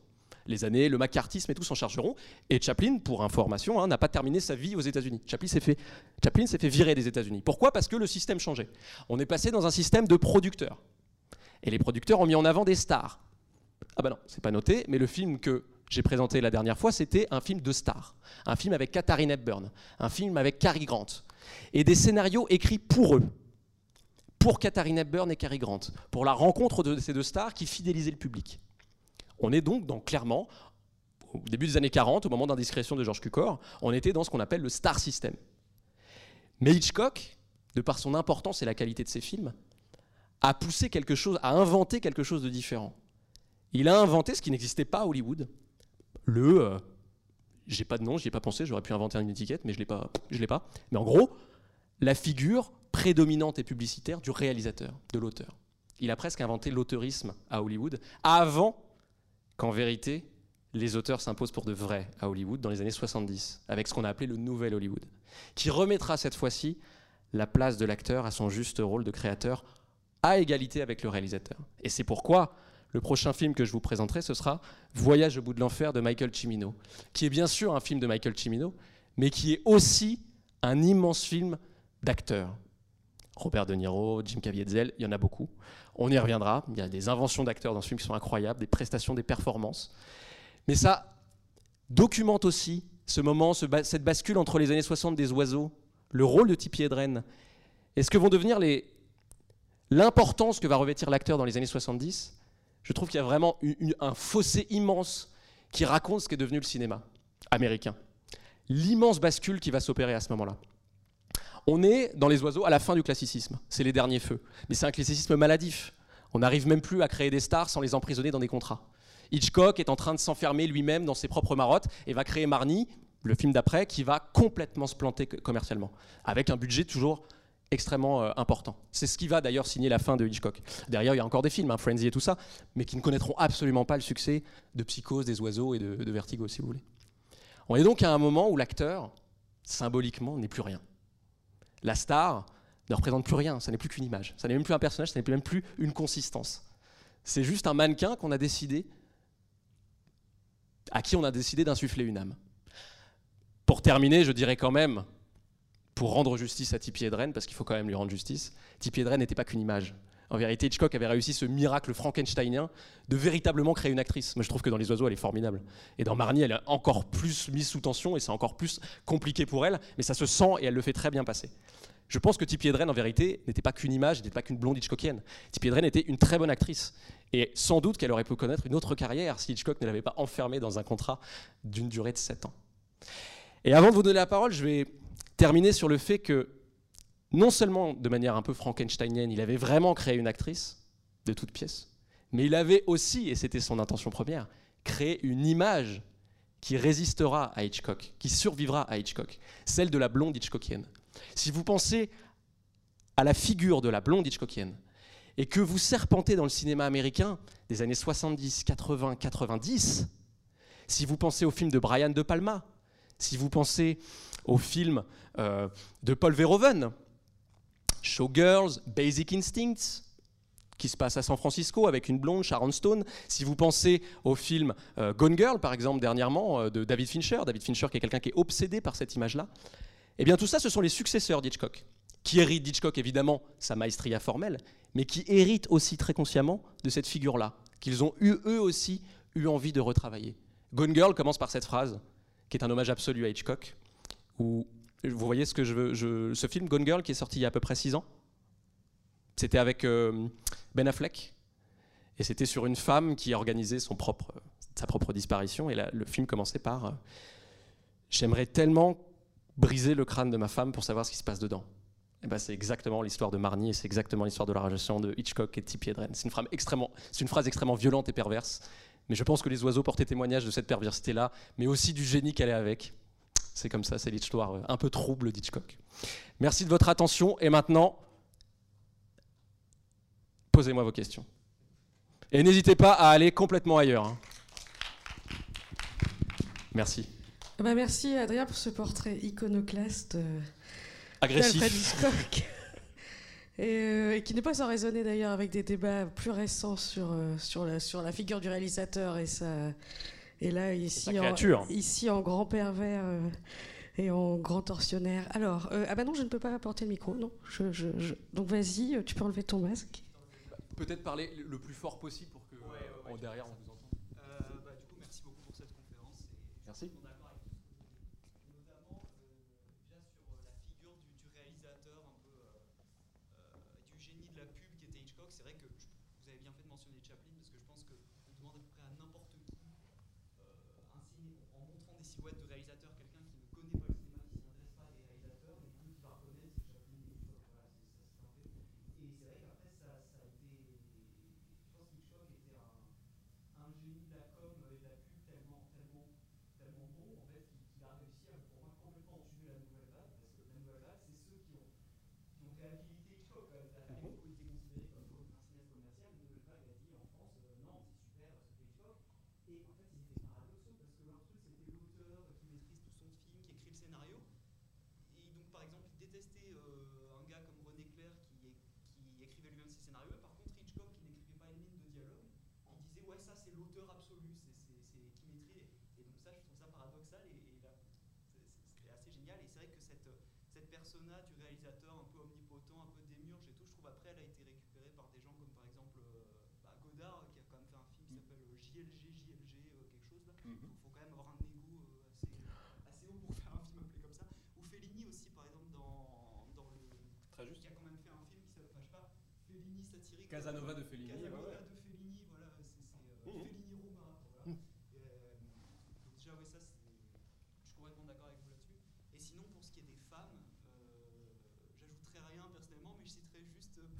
les années, le macartisme et tout s'en chargeront. Et Chaplin, pour information, hein, n'a pas terminé sa vie aux États-Unis. Chaplin s'est fait, virer des États-Unis. Pourquoi? Parce que le système changeait. On est passé dans un système de producteurs. Et les producteurs ont mis en avant des stars. Ah bah non, c'est pas noté, mais le film que j'ai présenté la dernière fois, c'était un film de stars. Un film avec Katharine Hepburn, un film avec Cary Grant. Et des scénarios écrits pour eux pour Katharine Hepburn et Cary Grant, pour la rencontre de ces deux stars qui fidélisaient le public. On est donc dans, clairement, au début des années 40, au moment d'indiscrétion de Georges Cukor, on était dans ce qu'on appelle le star system. Mais Hitchcock, de par son importance et la qualité de ses films, a poussé quelque chose, a inventé quelque chose de différent. Il a inventé ce qui n'existait pas à Hollywood. Le, euh, j'ai pas de nom, j'y ai pas pensé, j'aurais pu inventer une étiquette, mais je l'ai pas, je l'ai pas. Mais en gros, la figure prédominante et publicitaire du réalisateur, de l'auteur. Il a presque inventé l'auteurisme à Hollywood avant qu'en vérité, les auteurs s'imposent pour de vrai à Hollywood dans les années 70, avec ce qu'on a appelé le nouvel Hollywood, qui remettra cette fois-ci la place de l'acteur à son juste rôle de créateur à égalité avec le réalisateur. Et c'est pourquoi le prochain film que je vous présenterai, ce sera Voyage au bout de l'enfer de Michael Cimino, qui est bien sûr un film de Michael Cimino, mais qui est aussi un immense film d'acteurs. Robert De Niro, Jim Caviezel, il y en a beaucoup. On y reviendra. Il y a des inventions d'acteurs dans ce film qui sont incroyables, des prestations, des performances. Mais ça documente aussi ce moment, cette bascule entre les années 60 des oiseaux, le rôle de Tippi Hedren, et ce que vont devenir l'importance que va revêtir l'acteur dans les années 70. Je trouve qu'il y a vraiment un fossé immense qui raconte ce qu'est devenu le cinéma américain. L'immense bascule qui va s'opérer à ce moment-là. On est dans les oiseaux à la fin du classicisme. C'est les derniers feux. Mais c'est un classicisme maladif. On n'arrive même plus à créer des stars sans les emprisonner dans des contrats. Hitchcock est en train de s'enfermer lui-même dans ses propres marottes et va créer Marnie, le film d'après, qui va complètement se planter commercialement, avec un budget toujours extrêmement euh, important. C'est ce qui va d'ailleurs signer la fin de Hitchcock. Derrière, il y a encore des films, hein, Frenzy et tout ça, mais qui ne connaîtront absolument pas le succès de Psychose, des oiseaux et de, Vertigo, si vous voulez. On est donc à un moment où l'acteur, symboliquement, n'est plus rien la star ne représente plus rien, ça n'est plus qu'une image, ça n'est même plus un personnage, ça n'est même plus une consistance. C'est juste un mannequin qu'on a décidé, à qui on a décidé d'insuffler une âme. Pour terminer, je dirais quand même, pour rendre justice à Tippi Hedren, parce qu'il faut quand même lui rendre justice, Tippi Hedren n'était pas qu'une image. En vérité, Hitchcock avait réussi ce miracle frankensteinien de véritablement créer une actrice. Moi, je trouve que dans Les Oiseaux, elle est formidable. Et dans Marnie, elle est encore plus mise sous tension et c'est encore plus compliqué pour elle, mais ça se sent et elle le fait très bien passer. Je pense que Tippi Hedren, en vérité, n'était pas qu'une image, n'était pas qu'une blonde Hitchcockienne. Tippi Hedren était une très bonne actrice. Et sans doute qu'elle aurait pu connaître une autre carrière si Hitchcock ne l'avait pas enfermée dans un contrat d'une durée de 7 ans. Et avant de vous donner la parole, je vais terminer sur le fait que non seulement de manière un peu frankensteinienne, il avait vraiment créé une actrice de toute pièce, mais il avait aussi, et c'était son intention première, créé une image qui résistera à Hitchcock, qui survivra à Hitchcock, celle de la blonde Hitchcockienne. Si vous pensez à la figure de la blonde Hitchcockienne, et que vous serpentez dans le cinéma américain des années 70, 80, 90, si vous pensez au film de Brian De Palma, si vous pensez au film euh, de Paul Verhoeven, Showgirls, Basic Instincts, qui se passe à San Francisco avec une blonde, Sharon Stone. Si vous pensez au film euh, Gone Girl, par exemple, dernièrement, euh, de David Fincher, David Fincher qui est quelqu'un qui est obsédé par cette image-là, eh bien tout ça, ce sont les successeurs d'Hitchcock, qui héritent d'Hitchcock évidemment sa maestria formelle, mais qui héritent aussi très consciemment de cette figure-là, qu'ils ont eu eux aussi eu envie de retravailler. Gone Girl commence par cette phrase, qui est un hommage absolu à Hitchcock, où vous voyez ce que je veux, ce film Gone Girl qui est sorti il y a à peu près six ans. C'était avec euh, Ben Affleck, et c'était sur une femme qui organisait son propre, sa propre disparition. Et là, le film commençait par euh, J'aimerais tellement briser le crâne de ma femme pour savoir ce qui se passe dedans. Et ben, c'est exactement l'histoire de Marnie et c'est exactement l'histoire de la relation de Hitchcock et Tippi Hedren. C'est une, extrêmement, c'est une phrase extrêmement violente et perverse, mais je pense que les oiseaux portaient témoignage de cette perversité-là, mais aussi du génie qu'elle est avec. C'est comme ça, c'est l'histoire euh, un peu trouble d'Hitchcock. Merci de votre attention et maintenant, posez-moi vos questions. Et n'hésitez pas à aller complètement ailleurs. Hein. Merci. Bah merci Adrien pour ce portrait iconoclaste. Euh, Agressif. Euh, et, qui n'est pas sans raisonner d'ailleurs avec des débats plus récents sur, euh, sur, la, sur la figure du réalisateur et, sa, et là, ici, en, ici en grand pervers et en grand tortionnaire. Alors, ah bah non, je ne peux pas apporter le micro, non. Je, je, donc vas-y, tu peux enlever ton masque. Peut-être parler le plus fort possible pour que derrière on persona du réalisateur un peu omnipotent, un peu démiurge et tout, je trouve après elle a été récupérée par des gens comme par exemple euh, bah, Godard qui a quand même fait un film qui s'appelle JLG, JLG, quelque chose là. Il mhm. faut quand même avoir un ego euh, assez, haut pour faire un film appelé comme ça. Ou Fellini aussi par exemple dans, dans le. Très juste. Qui a quand même fait un film qui s'appelle, je sais pas, Fellini satirique. Casanova de Fellini. Casanova Fellini, voilà, c'est euh, mhm. Fellini Roma. Voilà. Mhm. déjà, ouais, ça, je suis complètement d'accord avec vous là-dessus. Et sinon, pour ce qui est des femmes,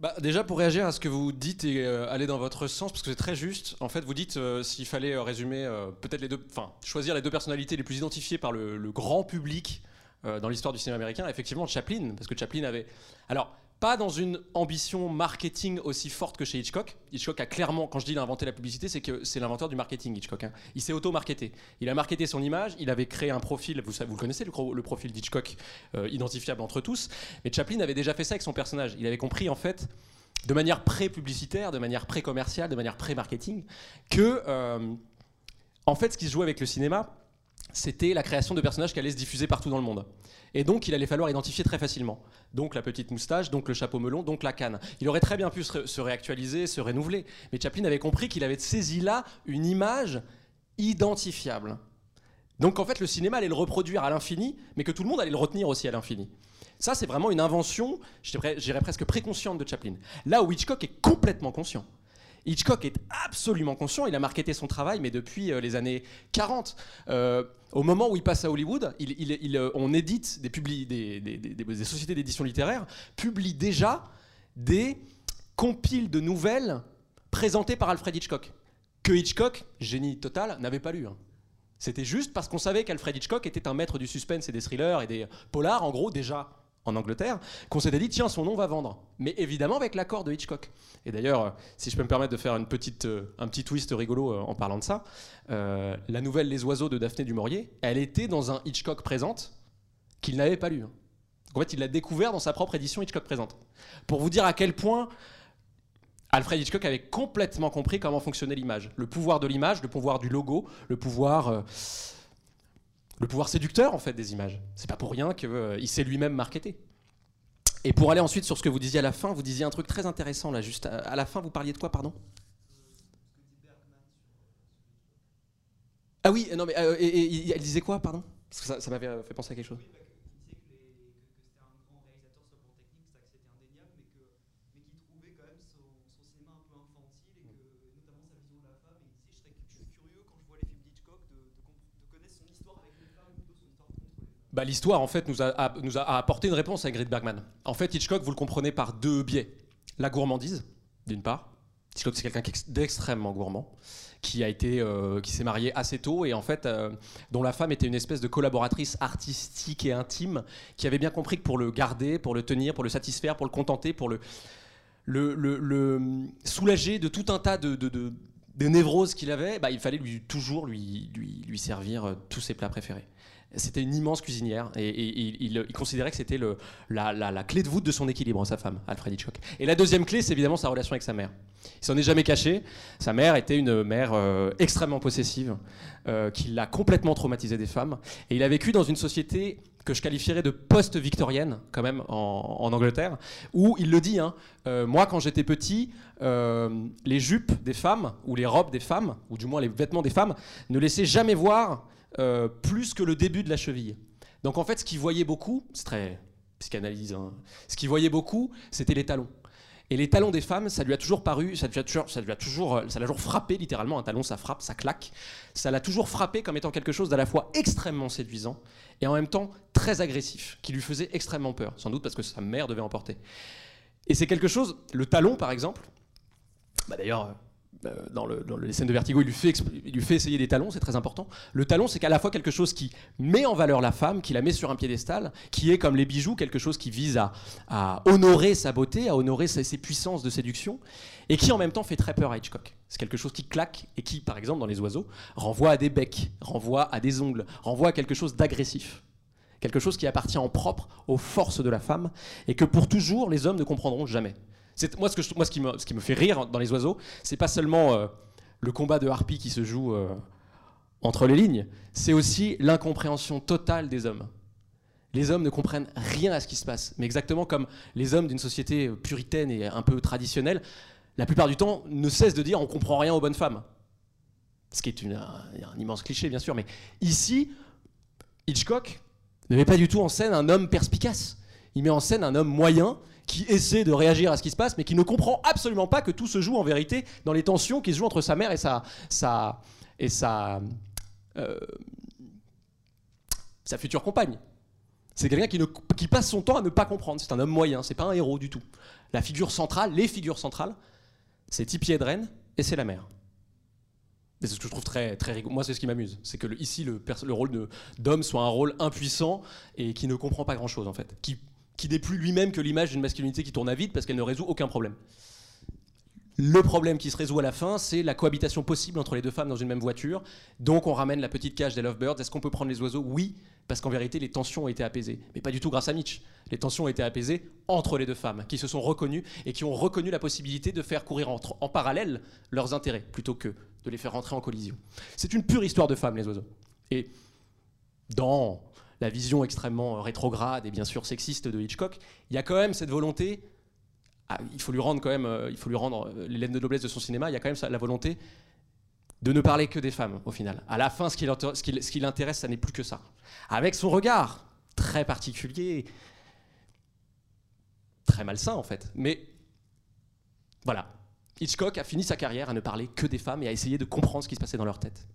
Bah, déjà, pour réagir à ce que vous dites et euh, aller dans votre sens, parce que c'est très juste, en fait, vous dites euh, s'il fallait euh, résumer, peut-être les deux, enfin, choisir les deux personnalités les plus identifiées par le, le grand public dans l'histoire du cinéma américain, effectivement, Chaplin, parce que Chaplin avait. Alors, pas dans une ambition marketing aussi forte que chez Hitchcock. Hitchcock a clairement, quand je dis il a inventé la publicité, c'est que c'est l'inventeur du marketing, Hitchcock. Hein. Il s'est auto-marketé. Il a marketé son image, il avait créé un profil, vous, vous le connaissez, le, profil d'Hitchcock, euh, identifiable entre tous. Mais Chaplin avait déjà fait ça avec son personnage. Il avait compris, en fait, de manière pré-publicitaire, de manière pré-commerciale, de manière pré-marketing, que, euh, en fait, ce qui se jouait avec le cinéma, c'était la création de personnages qui allaient se diffuser partout dans le monde. Et donc, il allait falloir identifier très facilement. Donc, la petite moustache, donc le chapeau melon, donc la canne. Il aurait très bien pu se, réactualiser, se renouveler. Mais Chaplin avait compris qu'il avait saisi là une image identifiable. Donc, en fait, le cinéma allait le reproduire à l'infini, mais que tout le monde allait le retenir aussi à l'infini. Ça, c'est vraiment une invention, je dirais presque préconsciente de Chaplin. Là où Hitchcock est complètement conscient. Hitchcock est absolument conscient, il a marketé son travail, mais depuis euh, les années 40. Euh, au moment où il passe à Hollywood, euh, on édite, des, sociétés d'édition littéraire publient déjà des compile de nouvelles présentées par Alfred Hitchcock. Que Hitchcock, génie total, n'avait pas lu. hein. C'était juste parce qu'on savait qu'Alfred Hitchcock était un maître du suspense et des thrillers et des polars, en gros, déjà en Angleterre, qu'on s'était dit, tiens, son nom va vendre. Mais évidemment avec l'accord de Hitchcock. Et d'ailleurs, euh, si je peux me permettre de faire une petite, euh, un petit twist rigolo euh, en parlant de ça, la nouvelle Les Oiseaux de Daphné du Maurier, elle était dans un Hitchcock présente qu'il n'avait pas lu. hein. En fait, il l'a découvert dans sa propre édition Hitchcock présente. Pour vous dire à quel point Alfred Hitchcock avait complètement compris comment fonctionnait l'image. Le pouvoir de l'image, le pouvoir du logo, le pouvoir, le pouvoir séducteur en fait des images. C'est pas pour rien qu'il s'est lui-même marketé. Et pour aller ensuite sur ce que vous disiez à la fin, vous disiez un truc très intéressant là, juste à, à la fin, vous parliez de quoi, pardon? Ah oui, non mais euh, elle disait quoi, pardon? Parce que ça, ça m'avait euh, fait penser à quelque chose. Oui, bah, que- il disait que, les- que- que c'était un grand réalisateur sur le plan technique, ça, que c'était indéniable, mais que mais qu'il trouvait quand même son, son cinéma un peu infantile et que notamment sa vision de la femme. Et il disait, je serais je suis curieux quand je vois les films d'Hitchcock de, de, comp- de connaître son histoire avec les femmes ou plutôt son histoire contre les femmes. Bah, L'histoire, en fait, nous a, apporté une réponse à Ingrid Bergman. En fait, Hitchcock, vous le comprenez par deux biais. La gourmandise, d'une part. Hitchcock, c'est quelqu'un d'extrêmement gourmand, qui euh, qui s'est marié assez tôt et en fait, euh, dont la femme était une espèce de collaboratrice artistique et intime, qui avait bien compris que pour le garder, pour le tenir, pour le satisfaire, pour le contenter, pour le, le soulager de tout un tas de, névroses qu'il avait, bah, il fallait lui, toujours lui, servir euh, tous ses plats préférés. C'était une immense cuisinière et, il, considérait que c'était la, clé de voûte de son équilibre, sa femme, Alfred Hitchcock. Et la deuxième clé, c'est évidemment sa relation avec sa mère. Il s'en est jamais caché. Sa mère était une mère euh, extrêmement possessive, euh, qui l'a complètement traumatisé des femmes. Et il a vécu dans une société que je qualifierais de post-victorienne, quand même, en, Angleterre, où il le dit, hein, euh, moi, quand j'étais petit, les jupes des femmes, ou les robes des femmes, ou du moins les vêtements des femmes, ne laissaient jamais voir euh, plus que le début de la cheville. Donc en fait, ce qu'il voyait beaucoup, c'est très psychanalyse, hein, ce qu'il voyait beaucoup, c'était les talons. Et les talons des femmes, ça lui a toujours paru, ça lui a toujours, ça lui a toujours, euh, ça l'a toujours frappé littéralement. Un talon, ça frappe, ça claque. Ça l'a toujours frappé comme étant quelque chose d'à la fois extrêmement séduisant et en même temps très agressif, qui lui faisait extrêmement peur, sans doute parce que sa mère devait en porter. Et c'est quelque chose, le talon par exemple, bah d'ailleurs, euh, dans, le- dans les scènes de Vertigo, il lui, fait, essayer des talons, c'est très important. Le talon, c'est qu'à la fois quelque chose qui met en valeur la femme, qui la met sur un piédestal, qui est comme les bijoux, quelque chose qui vise à, à honorer sa beauté, à honorer ses, ses puissances de séduction, et qui en même temps fait très peur à Hitchcock. C'est quelque chose qui claque et qui, par exemple, dans Les Oiseaux, renvoie à des becs, renvoie à des ongles, renvoie à quelque chose d'agressif. Quelque chose qui appartient en propre aux forces de la femme et que pour toujours les hommes ne comprendront jamais. Moi ce qui me fait rire dans les oiseaux, c'est pas seulement euh, le combat de harpies qui se joue euh, entre les lignes, c'est aussi l'incompréhension totale des hommes. Les hommes ne comprennent rien à ce qui se passe, mais exactement comme les hommes d'une société puritaine et un peu traditionnelle, la plupart du temps ne cessent de dire on comprend rien aux bonnes femmes. Ce qui est un immense cliché bien sûr, mais ici Hitchcock ne met pas du tout en scène un homme perspicace. Il met en scène un homme moyen qui essaie de réagir à ce qui se passe, mais qui ne comprend absolument pas que tout se joue en vérité dans les tensions qui se jouent entre sa mère et sa, sa, et sa, euh, sa future compagne. C'est quelqu'un qui, passe son temps à ne pas comprendre. C'est un homme moyen, c'est pas un héros du tout. La figure centrale, les figures centrales, c'est Tippi Hedren et c'est la mère. Et c'est ce que je trouve très, très rigolo. Moi, c'est ce qui m'amuse. C'est que ici, le, le rôle d'homme soit un rôle impuissant et qui ne comprend pas grand-chose, en fait. Qui, qui plus lui-même que l'image d'une masculinité qui tourne à vide parce qu'elle ne résout aucun problème. Le problème qui se résout à la fin, c'est la cohabitation possible entre les deux femmes dans une même voiture. Donc on ramène la petite cage des Lovebirds. Est-ce qu'on peut prendre les oiseaux? Oui, parce qu'en vérité, les tensions ont été apaisées. Mais pas du tout grâce à Mitch. Les tensions ont été apaisées entre les deux femmes, qui se sont reconnues et qui ont reconnu la possibilité de faire courir en parallèle leurs intérêts, plutôt que de les faire rentrer en collision. C'est une pure histoire de femmes, les oiseaux. Et dans la vision extrêmement rétrograde et bien sûr sexiste de Hitchcock, il y a quand même cette volonté ah, il faut lui rendre quand même, euh, il faut lui rendre euh, les de noblesse de son cinéma. Il y a quand même la volonté de ne parler que des femmes au final. À la fin, ce qui l'intéresse, ça n'est plus que ça. Avec son regard très particulier, très malsain en fait. Mais voilà, Hitchcock a fini sa carrière à ne parler que des femmes et à essayer de comprendre ce qui se passait dans leur tête.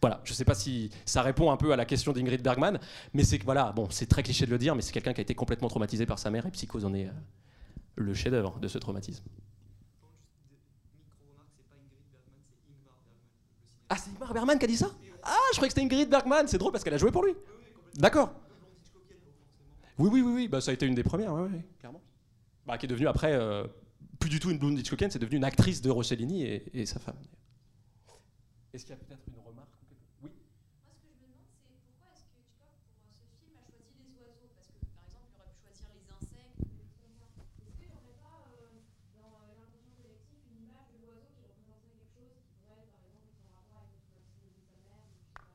Voilà, je ne sais pas si ça répond un peu à la question d'Ingrid Bergman, mais c'est voilà, bon, c'est très cliché de le dire, mais c'est quelqu'un qui a été complètement traumatisé par sa mère et Psychose en est euh, le chef-d'œuvre de ce traumatisme. Ah, c'est Ingmar Bergman qui a dit ça? Ah, je croyais que c'était Ingrid Bergman, c'est drôle parce qu'elle a joué pour lui. D'accord. Oui, oui, oui, oui. Bah, ça a été une des premières, oui, clairement. Bah, qui est devenue après. Euh, plus du tout une blonde Hitchcockienne, c'est devenu une actrice de Rossellini et sa femme. Est-ce qu'il y a peut-être une remarque ou quelque- Oui. Moi, ce que je me demande, c'est pourquoi est-ce que Hitchcock, pour euh, ce film, a choisi les oiseaux Parce que, par exemple, il aurait pu choisir les insectes ou des trucs comme ça. Est-ce qu'il n'y aurait pas, euh, dans euh, l'inconscient collectif, une image de l'oiseau qui représenterait quelque chose qui pourrait être, par exemple, son rapport avec le traumatisme de sa mère ou je sais pas.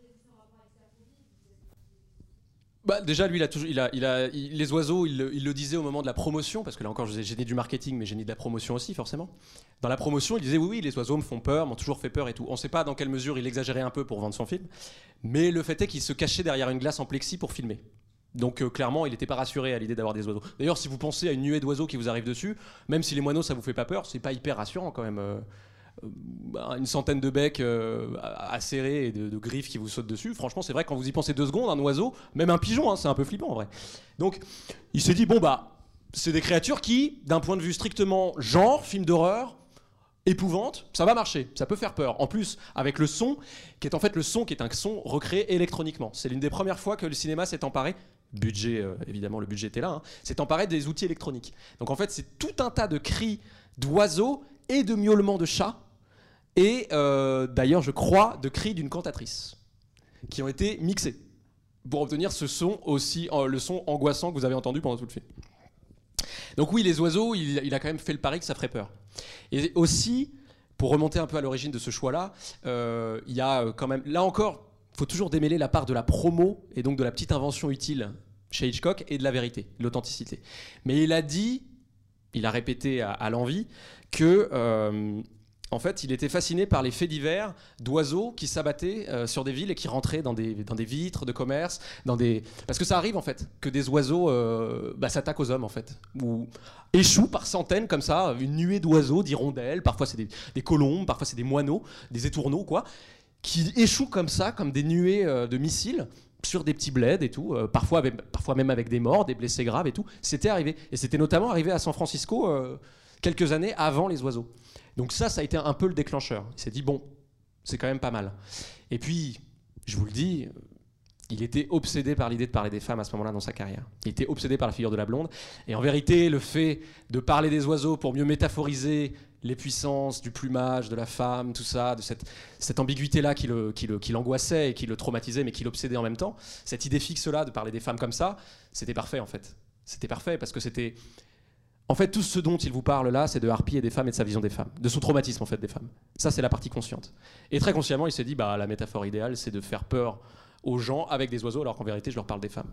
Peut-être son rapport avec sa phobie, vu que c'est Bah, déjà, lui, il a toujours, il a, il a, les oiseaux, il, le- disait au moment de la promotion, parce que là encore, j'ai ni du marketing, mais j'ai ni de la promotion aussi, forcément. Dans la promotion, il disait oui, oui, les oiseaux me font peur, m'ont toujours fait peur et tout. On ne sait pas dans quelle mesure il exagérait un peu pour vendre son film, mais le fait est qu'il se cachait derrière une glace en plexi pour filmer. Donc euh, clairement, il n'était pas rassuré à l'idée d'avoir des oiseaux. D'ailleurs, si vous pensez à une nuée d'oiseaux qui vous arrive dessus, même si les moineaux ça vous fait pas peur, c'est pas hyper rassurant quand même. Euh, une centaine de becs euh, acérés et de, de griffes qui vous sautent dessus. Franchement, c'est vrai quand vous y pensez deux secondes, un oiseau, même un pigeon, hein, c'est un peu flippant en vrai. Donc, il s'est dit bon bah, c'est des créatures qui, d'un point de vue strictement genre, film d'horreur, épouvante, ça va marcher, ça peut faire peur. En plus, avec le son, qui est en fait le son qui est un son recréé électroniquement. C'est l'une des premières fois que le cinéma s'est emparé, budget, euh, évidemment, le budget était là, hein, s'est emparé des outils électroniques. Donc en fait, c'est tout un tas de cris d'oiseaux et de miaulements de chats, et euh, d'ailleurs, je crois, de cris d'une cantatrice, qui ont été mixés pour obtenir ce son aussi, euh, le son angoissant que vous avez entendu pendant tout le film. Donc oui, les oiseaux, il, a quand même fait le pari que ça ferait peur. Et aussi, pour remonter un peu à l'origine de ce choix-là, euh, il y a quand même, là encore, il faut toujours démêler la part de la promo et donc de la petite invention utile chez Hitchcock et de la vérité, l'authenticité. Mais il a dit, il a répété à, à l'envie que en fait, il était fasciné par les faits divers d'oiseaux qui s'abattaient euh, sur des villes et qui rentraient dans des, vitres de commerce, dans des... parce que ça arrive en fait que des oiseaux euh, bah, s'attaquent aux hommes en fait, ou échouent par centaines comme ça, une nuée d'oiseaux, d'hirondelles, parfois c'est des, colombes, parfois c'est des moineaux, des étourneaux quoi, qui échouent comme ça, comme des nuées euh, de missiles sur des petits bleds et tout, parfois, parfois même avec des morts, des blessés graves et tout. C'était arrivé. Et c'était notamment arrivé à San Francisco quelques années avant les oiseaux. Donc ça, ça a été un peu le déclencheur. Il s'est dit, bon, c'est quand même pas mal. Et puis, je vous le dis, il était obsédé par l'idée de parler des femmes à ce moment-là dans sa carrière. Il était obsédé par la figure de la blonde. Et en vérité, le fait de parler des oiseaux pour mieux métaphoriser les puissances du plumage, de la femme, tout ça, de cette, ambiguïté-là qui qui l'angoissait et qui le traumatisait, mais qui l'obsédait en même temps, cette idée fixe-là de parler des femmes comme ça, c'était parfait en fait. C'était parfait parce que c'était... En fait, tout ce dont il vous parle là, c'est de Harpy et des femmes et de sa vision des femmes, de son traumatisme en fait des femmes. Ça, c'est la partie consciente. Et très consciemment, il s'est dit, bah, la métaphore idéale, c'est de faire peur aux gens avec des oiseaux, alors qu'en vérité, je leur parle des femmes.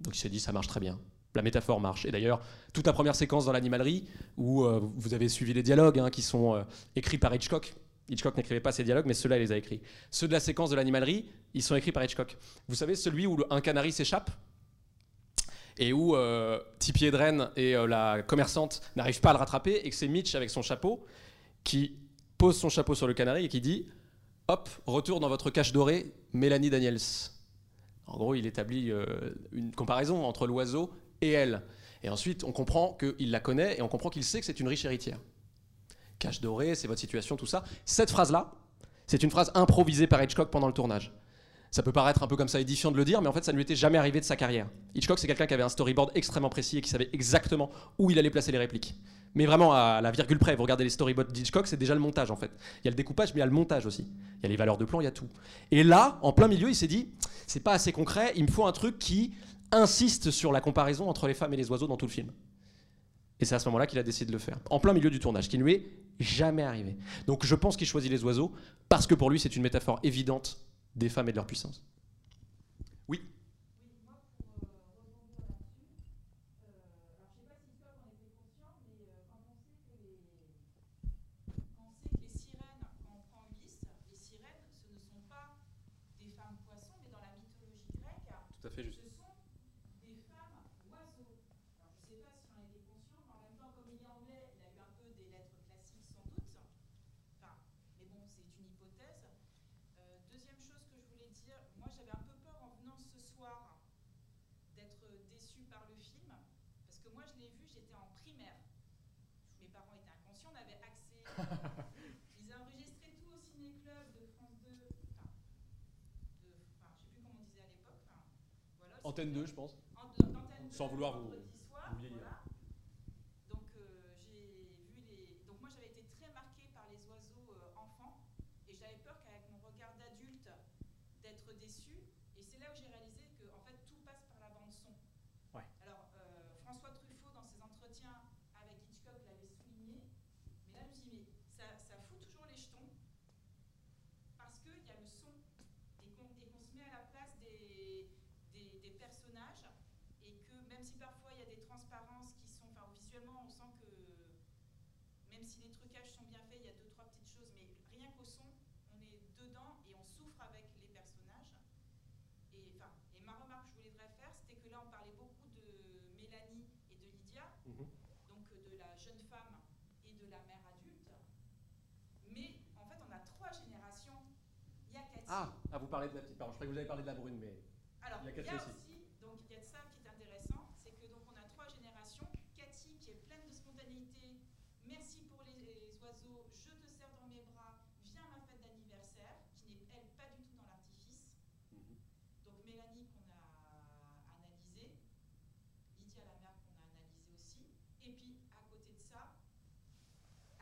Donc il s'est dit, ça marche très bien. La métaphore marche. Et d'ailleurs, toute la première séquence dans l'animalerie, où euh, vous avez suivi les dialogues hein, qui sont euh, écrits par Hitchcock. Hitchcock n'écrivait pas ces dialogues, mais ceux-là, il les a écrits. Ceux de la séquence de l'animalerie, ils sont écrits par Hitchcock. Vous savez, celui où un canari s'échappe et où euh, Tippi Hedren et euh, la commerçante n'arrivent pas à le rattraper et que c'est Mitch avec son chapeau qui pose son chapeau sur le canari et qui dit Hop, retour dans votre cache dorée, Mélanie Daniels. En gros, il établit euh, une comparaison entre l'oiseau et elle. Et ensuite, on comprend qu'il la connaît et on comprend qu'il sait que c'est une riche héritière. Cache dorée, c'est votre situation, tout ça. Cette phrase-là, c'est une phrase improvisée par Hitchcock pendant le tournage. Ça peut paraître un peu comme ça édifiant de le dire, mais en fait, ça ne lui était jamais arrivé de sa carrière. Hitchcock, c'est quelqu'un qui avait un storyboard extrêmement précis et qui savait exactement où il allait placer les répliques. Mais vraiment à la virgule près. Vous regardez les storyboards d'Hitchcock, c'est déjà le montage en fait. Il y a le découpage, mais il y a le montage aussi. Il y a les valeurs de plan, il y a tout. Et là, en plein milieu, il s'est dit c'est pas assez concret, il me faut un truc qui insiste sur la comparaison entre les femmes et les oiseaux dans tout le film. Et c'est à ce moment-là qu'il a décidé de le faire, en plein milieu du tournage, qui ne lui est jamais arrivé. Donc je pense qu'il choisit les oiseaux parce que pour lui, c'est une métaphore évidente des femmes et de leur puissance. Oui. Oui, moi, pour euh, on avait accès. ils enregistraient tout au ciné-club de France 2. Enfin, je ne sais plus comment on disait à l'époque. Voilà, Antenne 2, je pense. Euh, Sans vouloir vous. Même si les trucages sont bien faits, il y a deux trois petites choses, mais rien qu'au son, on est dedans et on souffre avec les personnages. Et enfin, et ma remarque que je voudrais faire, c'était que là on parlait beaucoup de Mélanie et de Lydia, Mhm. donc euh, de la jeune femme et de la mère adulte. Mais en fait, on a trois générations. Il y a Cathy. Ah, ah, vous parlez de la petite. Pardon, je croyais que vous avez parlé de la brune, mais. Alors, Il y a il y a, Cathy aussi. aussi, donc il y a de ça qui est intéressant, c'est que donc on a trois générations. Cathy qui est pleine de spontanéité. Merci pour les, je te serre dans mes bras, viens à ma fête d'anniversaire, qui n'est elle pas du tout dans l'artifice. Donc Mélanie qu'on a analysée, Lydia la mère qu'on a analysée aussi, et puis à côté de ça,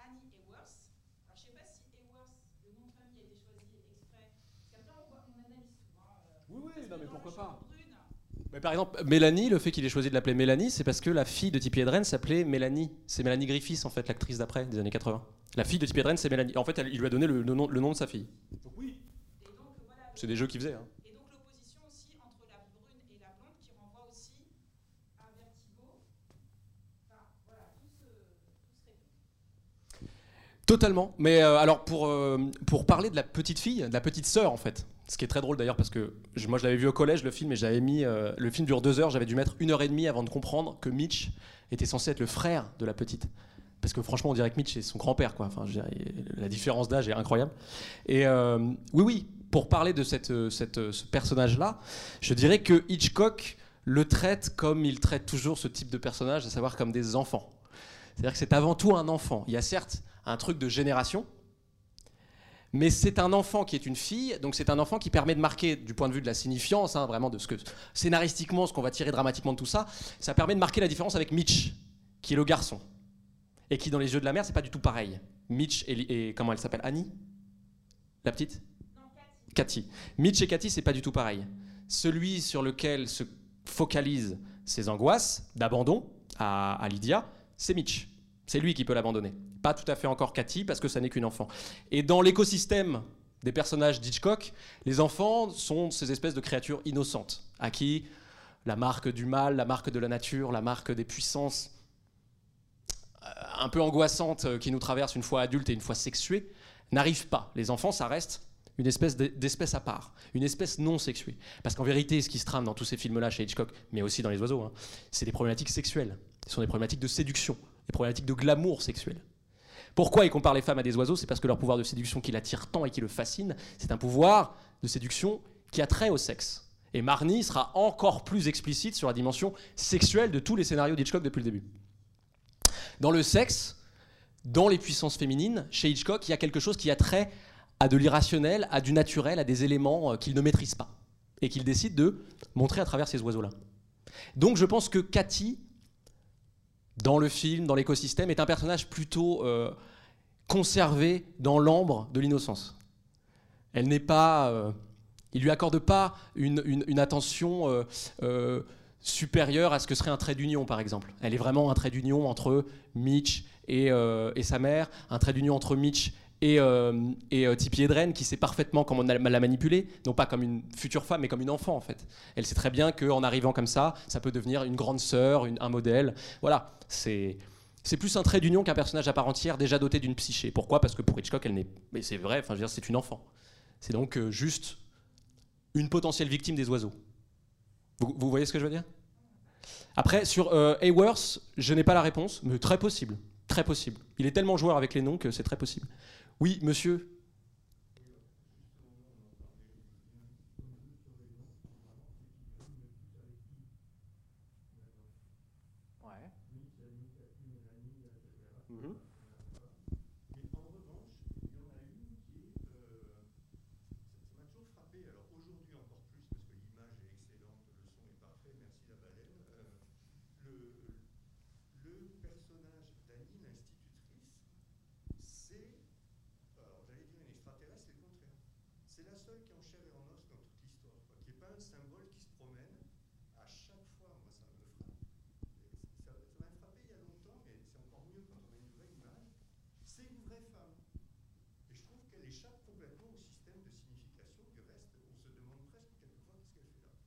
Annie Eworth. Alors je sais pas si Eworth, le nom de famille a été choisi exprès, parce qu'après on, voit- on analyse tout. hein, euh, Oui, oui, non, mais pourquoi pas? Mais par exemple, Mélanie, le fait qu'il ait choisi de l'appeler Mélanie, c'est parce que la fille de Tippi Hedren s'appelait Mélanie. C'est Mélanie Griffiths, en fait, l'actrice d'après, des années 80. La fille de Tippi Hedren, c'est Mélanie. En fait, elle- il lui a donné le, le nom, le nom de sa fille. Donc oui, voilà, c'est des jeux qu'il faisait. hein. Et donc l'opposition aussi entre la brune et la blonde qui renvoie aussi à Vertigo. Enfin, voilà, tout se, tout se répond. Totalement. Mais euh, alors, pour, euh, pour parler de la petite fille, de la petite sœur, en fait, ce qui est très drôle d'ailleurs, parce que moi, je l'avais vu au collège, le film, et j'avais mis. euh, le film dure deux heures, j'avais dû mettre une heure et demie avant de comprendre que Mitch était censé être le frère de la petite. Parce que franchement, on dirait que Mitch est son grand-père, quoi. Enfin, je dirais, la différence d'âge est incroyable. Et euh, oui, oui, pour parler de cette, euh, cette, ce personnage-là, je dirais que Hitchcock le traite comme il traite toujours ce type de personnage, à savoir comme des enfants. C'est-à-dire que c'est avant tout un enfant. Il y a certes un truc de génération, mais c'est un enfant qui est une fille, donc c'est un enfant qui permet de marquer, du point de vue de la signifiance, hein, vraiment de ce que scénaristiquement, ce qu'on va tirer dramatiquement de tout ça, ça permet de marquer la différence avec Mitch, qui est le garçon, et qui dans les yeux de la mère, c'est pas du tout pareil. Mitch et, et comment elle s'appelle? Annie, la petite? Non, Cathy. Cathy. Mitch et Cathy, c'est pas du tout pareil. Celui sur lequel se focalisent ses angoisses d'abandon à, à Lydia, c'est Mitch. C'est lui qui peut l'abandonner. Pas tout à fait encore Cathy, parce que ça n'est qu'une enfant. Et dans l'écosystème des personnages d'Hitchcock, les enfants sont ces espèces de créatures innocentes, à qui la marque du mal, la marque de la nature, la marque des puissances euh, un peu angoissantes euh, qui nous traversent une fois adultes et une fois sexuées, n'arrivent pas. Les enfants, ça reste une espèce d'e- d'espèce à part, une espèce non sexuée. Parce qu'en vérité, ce qui se trame dans tous ces films-là chez Hitchcock, mais aussi dans Les Oiseaux, hein, c'est des problématiques sexuelles. Ce sont des problématiques de séduction, des problématiques de glamour sexuel. Pourquoi il compare les femmes à des oiseaux? C'est parce que leur pouvoir de séduction qui l'attire tant et qui le fascine, c'est un pouvoir de séduction qui a trait au sexe. Et Marnie sera encore plus explicite sur la dimension sexuelle de tous les scénarios d'Hitchcock depuis le début. Dans le sexe, dans les puissances féminines, chez Hitchcock, il y a quelque chose qui a trait à de l'irrationnel, à du naturel, à des éléments euh, qu'il ne maîtrise pas et qu'il décide de montrer à travers ces oiseaux-là. Donc je pense que Cathy, dans le film, dans l'écosystème, est un personnage plutôt euh, conservé dans l'ambre de l'innocence. Elle n'est pas... euh, il lui accorde pas une, une- attention euh, supérieure à ce que serait un trait d'union, par exemple. Elle est vraiment un trait d'union entre Mitch et, et sa mère, un trait d'union entre Mitch et, euh, et euh, qui sait parfaitement comment la manipuler, non pas comme une future femme, mais comme une enfant, en fait. Elle sait très bien qu'en arrivant comme ça, ça peut devenir une grande sœur, un modèle. Voilà, c'est... Plus un trait d'union qu'un personnage à part entière déjà doté d'une psyché. Pourquoi? Parce que pour Hitchcock, elle n'est. Mais c'est vrai. Enfin, c'est une enfant. C'est donc euh, juste une potentielle victime des oiseaux. Vous, vous voyez ce que je veux dire? Après, sur euh, Hayworth, je n'ai pas la réponse, mais très possible. Très possible. Il est tellement joueur avec les noms que c'est très possible. Oui, monsieur Mhm. Mais en revanche, il y en a une qui est. euh, ça ça m'a toujours frappé, alors aujourd'hui encore plus, parce que l'image est excellente, le son est parfait, c'est, alors j'allais dire une extraterrestre, c'est le contraire. C'est la seule qui est en chair et en os dans toute l'histoire, quoi, qui n'est pas un symbole qui se promène à chaque fois. Moi, ça me frappe. Et Ça ça m'a frappé il y a longtemps, mais c'est encore mieux quand on a une vraie image. C'est une vraie femme. Et je trouve qu'elle échappe complètement au système de signification. Du reste, on se demande presque quelquefois qu'est-ce qu'elle fait là.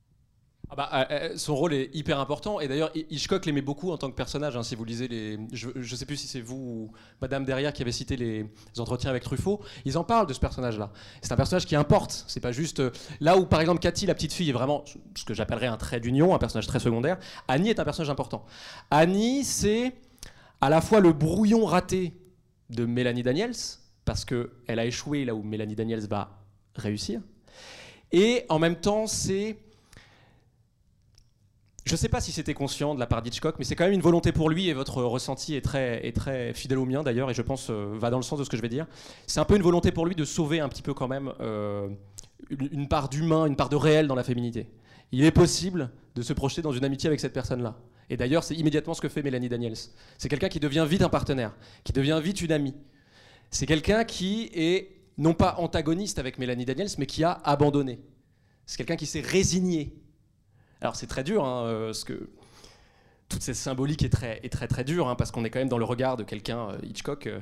Ah bah, euh, euh, son rôle est hyper important et d'ailleurs Hi- Hitchcock l'aimait beaucoup en tant que personnage. hein, si vous lisez les, je, je sais plus si c'est vous ou Madame derrière qui avait cité les, les entretiens avec Truffaut, ils en parlent de ce personnage-là. C'est un personnage qui importe. C'est pas juste euh, là où par exemple Cathy, la petite fille, est vraiment ce que j'appellerais un trait d'union, un personnage très secondaire. Annie est un personnage important. Annie, c'est à la fois le brouillon raté de Mélanie Daniels parce que elle a échoué là où Mélanie Daniels va réussir, et en même temps c'est je ne sais pas si c'était conscient de la part d'Hitchcock, mais c'est quand même une volonté pour lui, et votre ressenti est très, est très fidèle au mien d'ailleurs, et je pense euh, va dans le sens de ce que je vais dire. C'est un peu une volonté pour lui de sauver un petit peu quand même euh, une, part d'humain, une part de réel dans la féminité. Il est possible de se projeter dans une amitié avec cette personne-là. Et d'ailleurs, c'est immédiatement ce que fait Mélanie Daniels. C'est quelqu'un qui devient vite un partenaire, qui devient vite une amie. C'est quelqu'un qui est non pas antagoniste avec Mélanie Daniels, mais qui a abandonné. C'est quelqu'un qui s'est résigné alors c'est très dur, hein, euh, parce que toute cette symbolique est très, très, très dure, hein, parce qu'on est quand même dans le regard de quelqu'un, euh, Hitchcock, euh,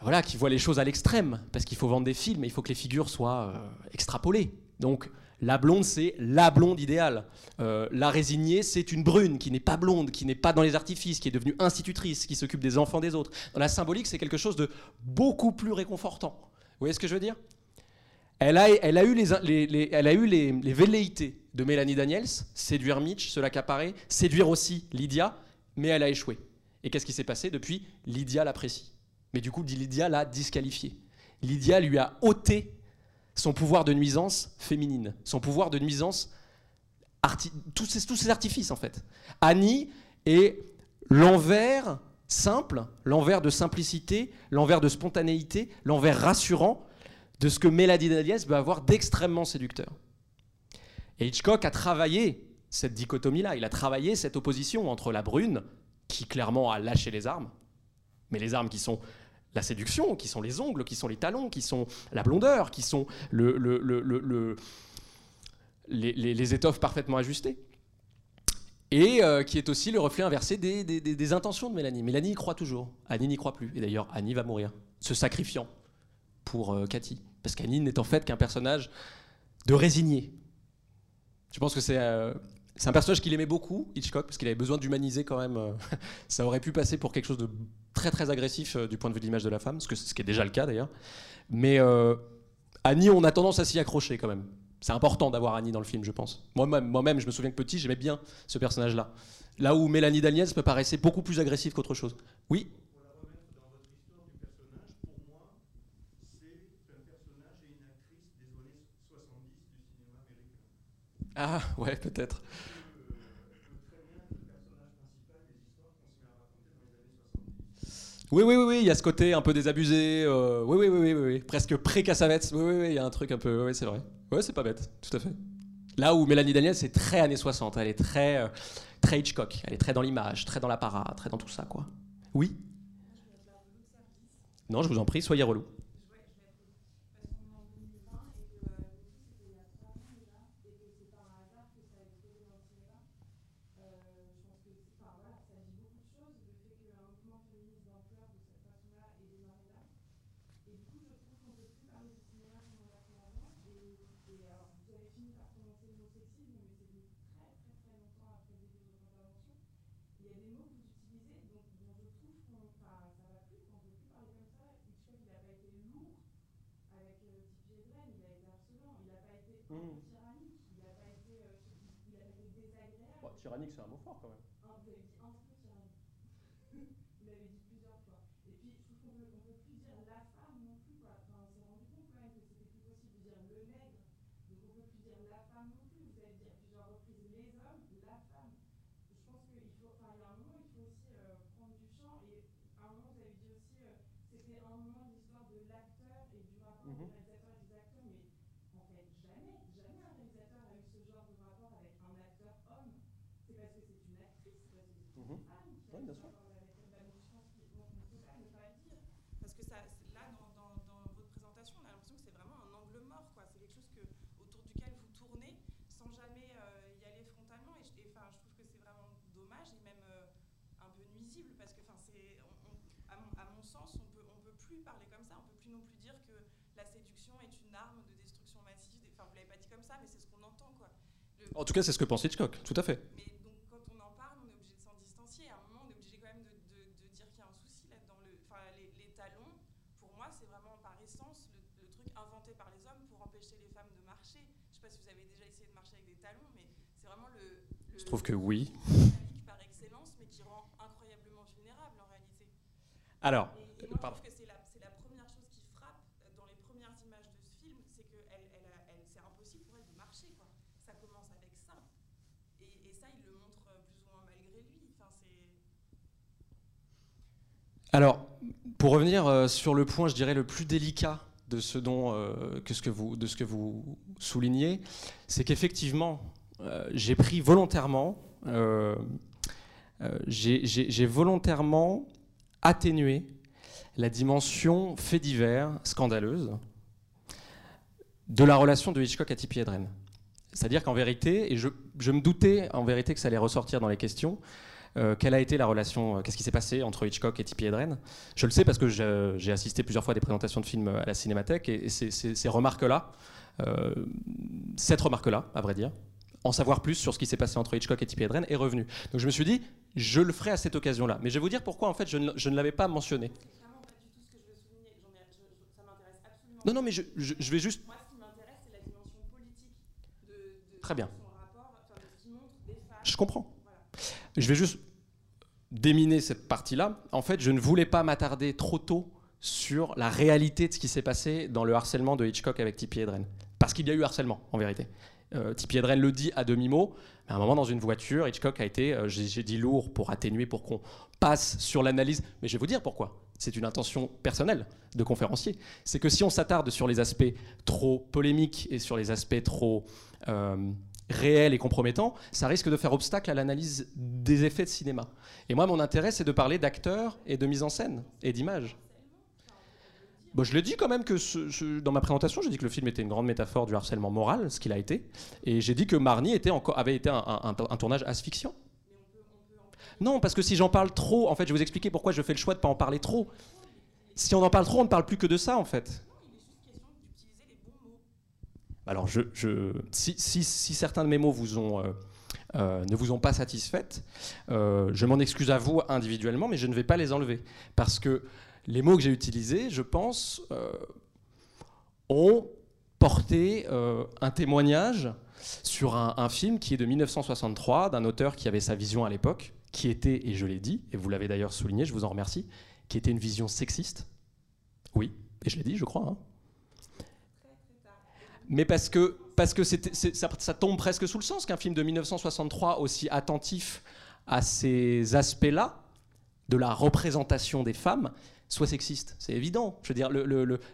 voilà, qui voit les choses à l'extrême, parce qu'il faut vendre des films, et il faut que les figures soient extrapolées. Donc la blonde, c'est la blonde idéale. La résignée, c'est une brune qui n'est pas blonde, qui n'est pas dans les artifices, qui est devenue institutrice, qui s'occupe des enfants des autres. Dans la symbolique, c'est quelque chose de beaucoup plus réconfortant. Vous voyez ce que je veux dire? Elle a, eu, les, velléités de Mélanie Daniels, séduire Mitch, se l'accaparer, séduire aussi Lydia, mais elle a échoué. Et qu'est-ce qui s'est passé depuis? Lydia l'apprécie. Mais du coup, Lydia l'a disqualifiée. Lydia lui a ôté son pouvoir de nuisance féminine, son pouvoir de nuisance, tous, tous ces artifices en fait. Annie est l'envers simple, l'envers de simplicité, l'envers de spontanéité, l'envers rassurant de ce que Mélanie Daniels peut avoir d'extrêmement séducteur. Et Hitchcock a travaillé cette dichotomie-là, il a travaillé cette opposition entre la brune, qui clairement a lâché les armes, mais les armes qui sont la séduction, qui sont les ongles, qui sont les talons, qui sont la blondeur, qui sont le, le- le- le- le- les, étoffes parfaitement ajustées. Et euh, qui est aussi le reflet inversé des- des intentions de Mélanie. Mélanie y croit toujours. Annie n'y croit plus. Et d'ailleurs, Annie va mourir, se sacrifiant pour euh, Cathy. Parce qu'Annie n'est en fait qu'un personnage de résigné. Je pense que c'est euh, c'est un personnage qu'il aimait beaucoup, Hitchcock, parce qu'il avait besoin d'humaniser quand même. euh, ça aurait pu passer pour quelque chose de très très agressif du point de vue de l'image de la femme, ce, que, ce qui est déjà le cas d'ailleurs. Mais Annie, on a tendance à s'y accrocher quand même. C'est important d'avoir Annie dans le film, je pense. Moi-même, moi-même, je me souviens que petit, j'aimais bien ce personnage-là. Là où Mélanie Daniels me paraissait beaucoup plus agressive qu'autre chose. Oui Pour la remettre dans votre histoire du personnage, pour moi, c'est un personnage et une actrice des années 70 du cinéma américain. Ah, ouais, peut-être. Euh, elle peut très bien être le personnage principal des histoires qu'on se met à raconter dans les années 70. Oui, oui, oui, oui, il y a ce côté un peu désabusé. euh, oui, oui, oui, oui, oui, oui, presque pré-Cassavetes. Oui, oui, oui, il y a un truc un peu. Oui, c'est vrai. Ouais, c'est pas bête, tout à fait. Là où Mélanie Daniel, c'est très années 60. Elle est très, euh, très Hitchcock. Elle est très dans l'image, très dans l'apparat, très dans tout ça, quoi. Oui Non, je vous en prie, soyez relou. Parce qu'on est en 2020 et que euh, le film c'était il y a trois ans déjà et que c'est par hasard que ça a explosé dans le cinéma. Euh, je pense que enfin, voilà, ça dit beaucoup de choses, le fait qu'un mouvement féministe d'ampleur de cette façon-là ait démarré là. Et du coup, je trouve qu'on ne peut plus parler du cinéma comme on l'a fait avant. Et, et alors, vous avez fini par prononcer le mot sexisme, mais c'est venu très très très longtemps après le début de votre intervention. Il y a des mots que vous utilisez dont, dont je trouve qu'on enfin, ça va plus, qu'on ne peut plus parler comme ça. Hitchcock, il n'a pas été lourd avec euh, Tippi Hedren, il a été harcelant, il n'a pas été un peu tyrannique, il n'a pas été, euh, il a été désagréable. tyrannique, c'est un mot fort quand même. Un, vous avez dit un peu tyrannique. vous l'avez dit plusieurs fois. Et puis, je trouve qu'on peut, on peut plus dire la femme non plus, quoi. Enfin, on s'est rendu compte quand même que c'était plus possible de dire le nègre. Donc, on peut plus dire la femme non plus. Vous avez dit à plusieurs reprises les hommes, la femme. Je pense qu'il faut, enfin, il y a un moment, il faut aussi euh, prendre du champ. Et à un moment, vous avez dit aussi, euh, c'était un moment de l'histoire de l'acteur et du rapport Mhm. du réalisateur et des acteurs. Mais en fait, jamais, jamais un réalisateur a eu ce genre de rapport avec un acteur homme. C'est parce que c'est une actrice, c'est parce que c'est une Mhm. femme qui a Ouais, bien ce sûr. rapport avec elle. Bah, donc, je pense qu'on ne peut pas ne pas le dire. Parce que ça, sens, on peut, on peut plus parler comme ça, on peut plus non plus dire que la séduction est une arme de destruction massive. des- Enfin, vous l'avez pas dit comme ça, mais c'est ce qu'on entend, quoi. Le- En tout cas, c'est ce que pense Hitchcock, tout à fait. mais donc, quand on en parle, on est obligé de s'en distancier. À un moment, on est obligé quand même de, de- de dire qu'il y a un souci là-dedans. Le- Enfin, les, les talons, pour moi, c'est vraiment par essence le, le truc inventé par les hommes pour empêcher les femmes de marcher. Je sais pas si vous avez déjà essayé de marcher avec des talons, mais c'est vraiment le. Je trouve que oui. par excellence, mais qui rend incroyablement vulnérable en réalité. Alors, Et, et moi, pardon. je trouve que c'est la, c'est la première chose qui frappe euh, dans les premières images de ce film, c'est que elle, elle a- elle- c'est impossible pour elle de marcher. Quoi. Ça commence avec ça. Et, et ça, il le montre euh, plus ou moins malgré lui. Enfin, c'est... Alors, pour revenir euh, sur le point, je dirais, le plus délicat de ce, dont, euh, que vous, de ce que vous soulignez, c'est qu'effectivement, euh, j'ai pris volontairement, j'ai volontairement atténué la dimension fait divers, scandaleuse, de la relation de Hitchcock à Tippi Hedren. C'est-à-dire qu'en vérité, et je me doutais en vérité que ça allait ressortir dans les questions, euh, quelle a été la relation, euh, qu'est-ce qui s'est passé entre Hitchcock et Tippi Hedren? Je le sais parce que j'ai assisté plusieurs fois à des présentations de films à la Cinémathèque et, et ces, ces- ces remarques-là, euh, cette remarque-là, à vrai dire, en savoir plus sur ce qui s'est passé entre Hitchcock et Tippi Hedren est revenue. Donc je me suis dit, je le ferai à cette occasion-là. Mais je vais vous dire pourquoi en fait je ne, l'avais pas mentionné. Non, non, mais je, je- je vais juste... Moi, ce qui m'intéresse, c'est la dimension politique de, de Très bien. son rapport, enfin, de ce qu'il montre des femmes. Je comprends. Je vais juste déminer cette partie-là. En fait, je ne voulais pas m'attarder trop tôt sur la réalité de ce qui s'est passé dans le harcèlement de Hitchcock avec Tippi Hedren. Parce qu'il y a eu harcèlement, en vérité. Euh, Tippi Hedren le dit à demi-mot, à un moment dans une voiture, Hitchcock a été, euh, j'ai dit lourd pour atténuer, pour qu'on passe sur l'analyse. Mais je vais vous dire pourquoi. C'est une intention personnelle de conférencier. C'est que si on s'attarde sur les aspects trop polémiques et sur les aspects trop euh, réels et compromettants, ça risque de faire obstacle à l'analyse des effets de cinéma. Et moi, mon intérêt, c'est de parler d'acteurs et de mise en scène et d'image. Bon, je l'ai dit quand même que dans ma présentation, j'ai dit que le film était une grande métaphore du harcèlement moral, ce qu'il a été. Et j'ai dit que Marnie avait été un- un tournage asphyxiant. Non, parce que si j'en parle trop, en fait, je vais vous expliquer pourquoi je fais le choix de ne pas en parler trop. Si on en parle trop, on ne parle plus que de ça, en fait. Il est juste question d'utiliser les bons mots. Alors, si, certains de mes mots euh, euh, ne vous ont pas satisfaite, euh, je m'en excuse à vous individuellement, mais je ne vais pas les enlever. Parce que les mots que j'ai utilisés, je pense, ont porté un témoignage sur un, un film qui est de 1963, d'un auteur qui avait sa vision à l'époque, qui était, et je l'ai dit, et vous l'avez d'ailleurs souligné, je vous en remercie, qui était une vision sexiste. Oui, et je l'ai dit, je crois. hein mais parce que, parce que ça, tombe presque sous le sens qu'un film de 1963 aussi attentif à ces aspects-là de la représentation des femmes soit sexiste. C'est évident. Je veux dire,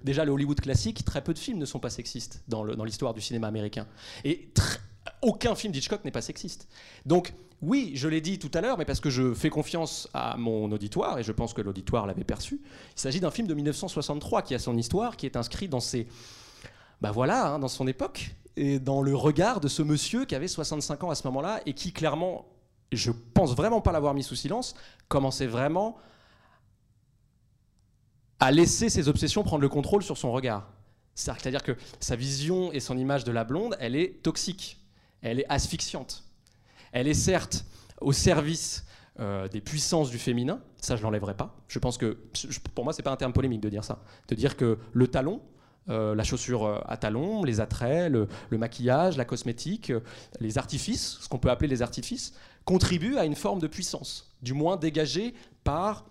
déjà le Hollywood classique, très peu de films ne sont pas sexistes dans l'histoire du cinéma américain. Et aucun film d'Hitchcock n'est pas sexiste. Donc oui, je l'ai dit tout à l'heure, mais parce que je fais confiance à mon auditoire, et je pense que l'auditoire l'avait perçu, il s'agit d'un film de 1963 qui a son histoire, qui est inscrit dans ses bah voilà, hein, dans son époque, et dans le regard de ce monsieur qui avait 65 ans à ce moment-là, et qui clairement, je pense vraiment pas l'avoir mis sous silence, commençait vraiment à laisser ses obsessions prendre le contrôle sur son regard. C'est-à-dire que sa vision et son image de la blonde, elle est toxique, elle est asphyxiante. Elle est certes au service euh, des puissances du féminin, ça je l'enlèverai pas. Je pense que, pour moi, c'est pas un terme polémique de dire ça, de dire que le talon, euh, la chaussure euh, à talons, les attraits, le, maquillage, la cosmétique, euh, les artifices, ce qu'on peut appeler les artifices, contribuent à une forme de puissance, du moins dégagée par,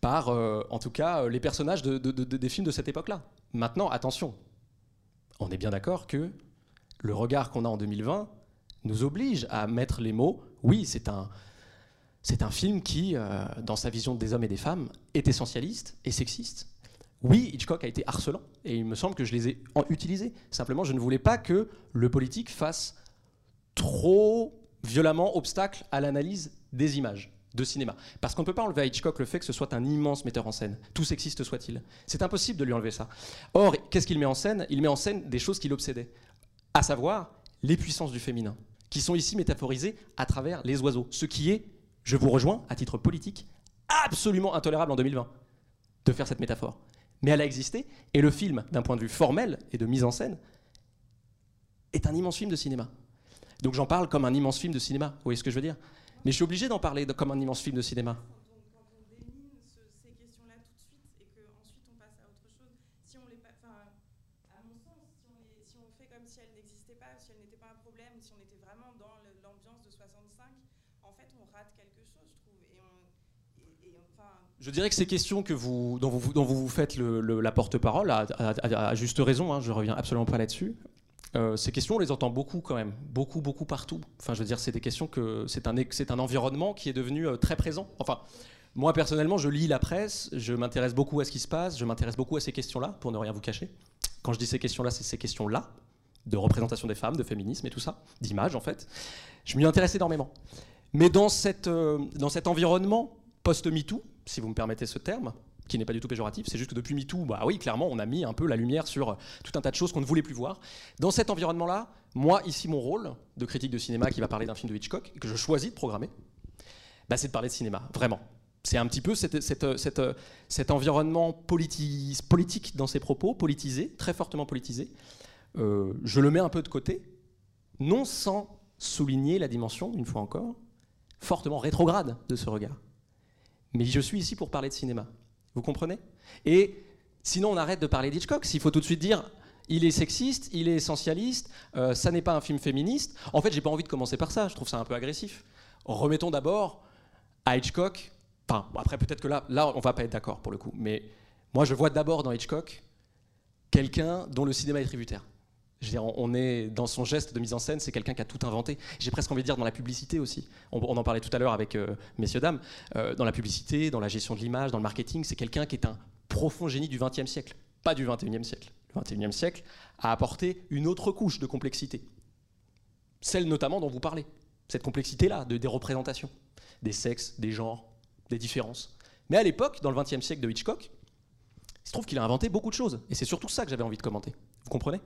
par en tout cas, les personnages de- de- de- des films de cette époque-là. Maintenant, attention, on est bien d'accord que le regard qu'on a en 2020 nous oblige à mettre les mots. Oui, c'est un, film qui, dans sa vision des hommes et des femmes, est essentialiste et sexiste. Oui, Hitchcock a été harcelant, et il me semble que je les ai utilisés. Simplement, je ne voulais pas que le politique fasse trop violemment obstacle à l'analyse des images de cinéma. Parce qu'on ne peut pas enlever à Hitchcock le fait que ce soit un immense metteur en scène, tout sexiste soit-il. C'est impossible de lui enlever ça. Or, qu'est-ce qu'il met en scène? Il met en scène des choses qui l'obsédaient, à savoir les puissances du féminin, qui sont ici métaphorisées à travers les oiseaux. Ce qui est, je vous rejoins, à titre politique, absolument intolérable en 2020 de faire cette métaphore. Mais elle a existé, et le film, d'un point de vue formel et de mise en scène, est un immense film de cinéma. Donc j'en parle comme un immense film de cinéma, vous voyez ce que je veux dire? Mais je suis obligé d'en parler comme un immense film de cinéma. Quand on, quand on démine ce- ces questions-là tout de suite et qu'ensuite on passe à autre chose, si on les. pa- Enfin, à mon sens, si on, les- si on fait comme si elles n'existaient pas, si elles n'étaient pas un problème, si on était vraiment dans le- l'ambiance de 65, en fait on rate quelque chose, je trouve. Et, on, et, et enfin. Je dirais que ces questions que vous, dont, vous, vous faites la porte-parole, à, juste raison, hein, je reviens absolument pas là-dessus, euh, ces questions, on les entend beaucoup quand même, beaucoup, beaucoup partout. Enfin, je veux dire, c'est des questions que c'est un, un environnement qui est devenu euh, très présent. Enfin, moi personnellement, je lis la presse, je m'intéresse beaucoup à ce qui se passe, je m'intéresse beaucoup à ces questions-là, pour ne rien vous cacher. Quand je dis ces questions-là, c'est ces questions-là, de représentation des femmes, de féminisme et tout ça, d'image en fait. Je m'y intéresse énormément. Mais dans, cette, euh, dans cet environnement post-MeToo, si vous me permettez ce terme, qui n'est pas du tout péjoratif, c'est juste que depuis MeToo, bah oui, clairement, on a mis un peu la lumière sur tout un tas de choses qu'on ne voulait plus voir. Dans cet environnement-là, moi, ici, mon rôle de critique de cinéma qui va parler d'un film de Hitchcock, que je choisis de programmer, bah, c'est de parler de cinéma, vraiment. C'est un petit peu cette- cette- cet environnement politi- politique dans ses propos, politisé, très fortement politisé. Euh, je le mets un peu de côté, non sans souligner la dimension, une fois encore, fortement rétrograde de ce regard. Mais je suis ici pour parler de cinéma. Vous comprenez? Et sinon, on arrête de parler d'Hitchcock. S'il faut tout de suite dire, il est sexiste, il est essentialiste, euh, ça n'est pas un film féministe. En fait, j'ai pas envie de commencer par ça. Je trouve ça un peu agressif. Remettons d'abord à Hitchcock. Enfin, après, peut-être que là, là, on va pas être d'accord pour le coup. Mais moi, je vois d'abord dans Hitchcock quelqu'un dont le cinéma est tributaire. Je veux dire, on- est dans son geste de mise en scène, c'est quelqu'un qui a tout inventé. J'ai presque envie de dire dans la publicité aussi. On, on en parlait tout à l'heure avec euh, messieurs dames. Euh, dans la publicité, dans la gestion de l'image, dans le marketing, c'est quelqu'un qui est un profond génie du XXe siècle, pas du XXIe siècle. Le XXIe siècle a apporté une autre couche de complexité, celle notamment dont vous parlez, cette complexité-là de, des représentations, des sexes, des genres, des différences. Mais à l'époque, dans le XXe siècle de Hitchcock, il se trouve qu'il a inventé beaucoup de choses, et c'est surtout ça que j'avais envie de commenter. Vous comprenez?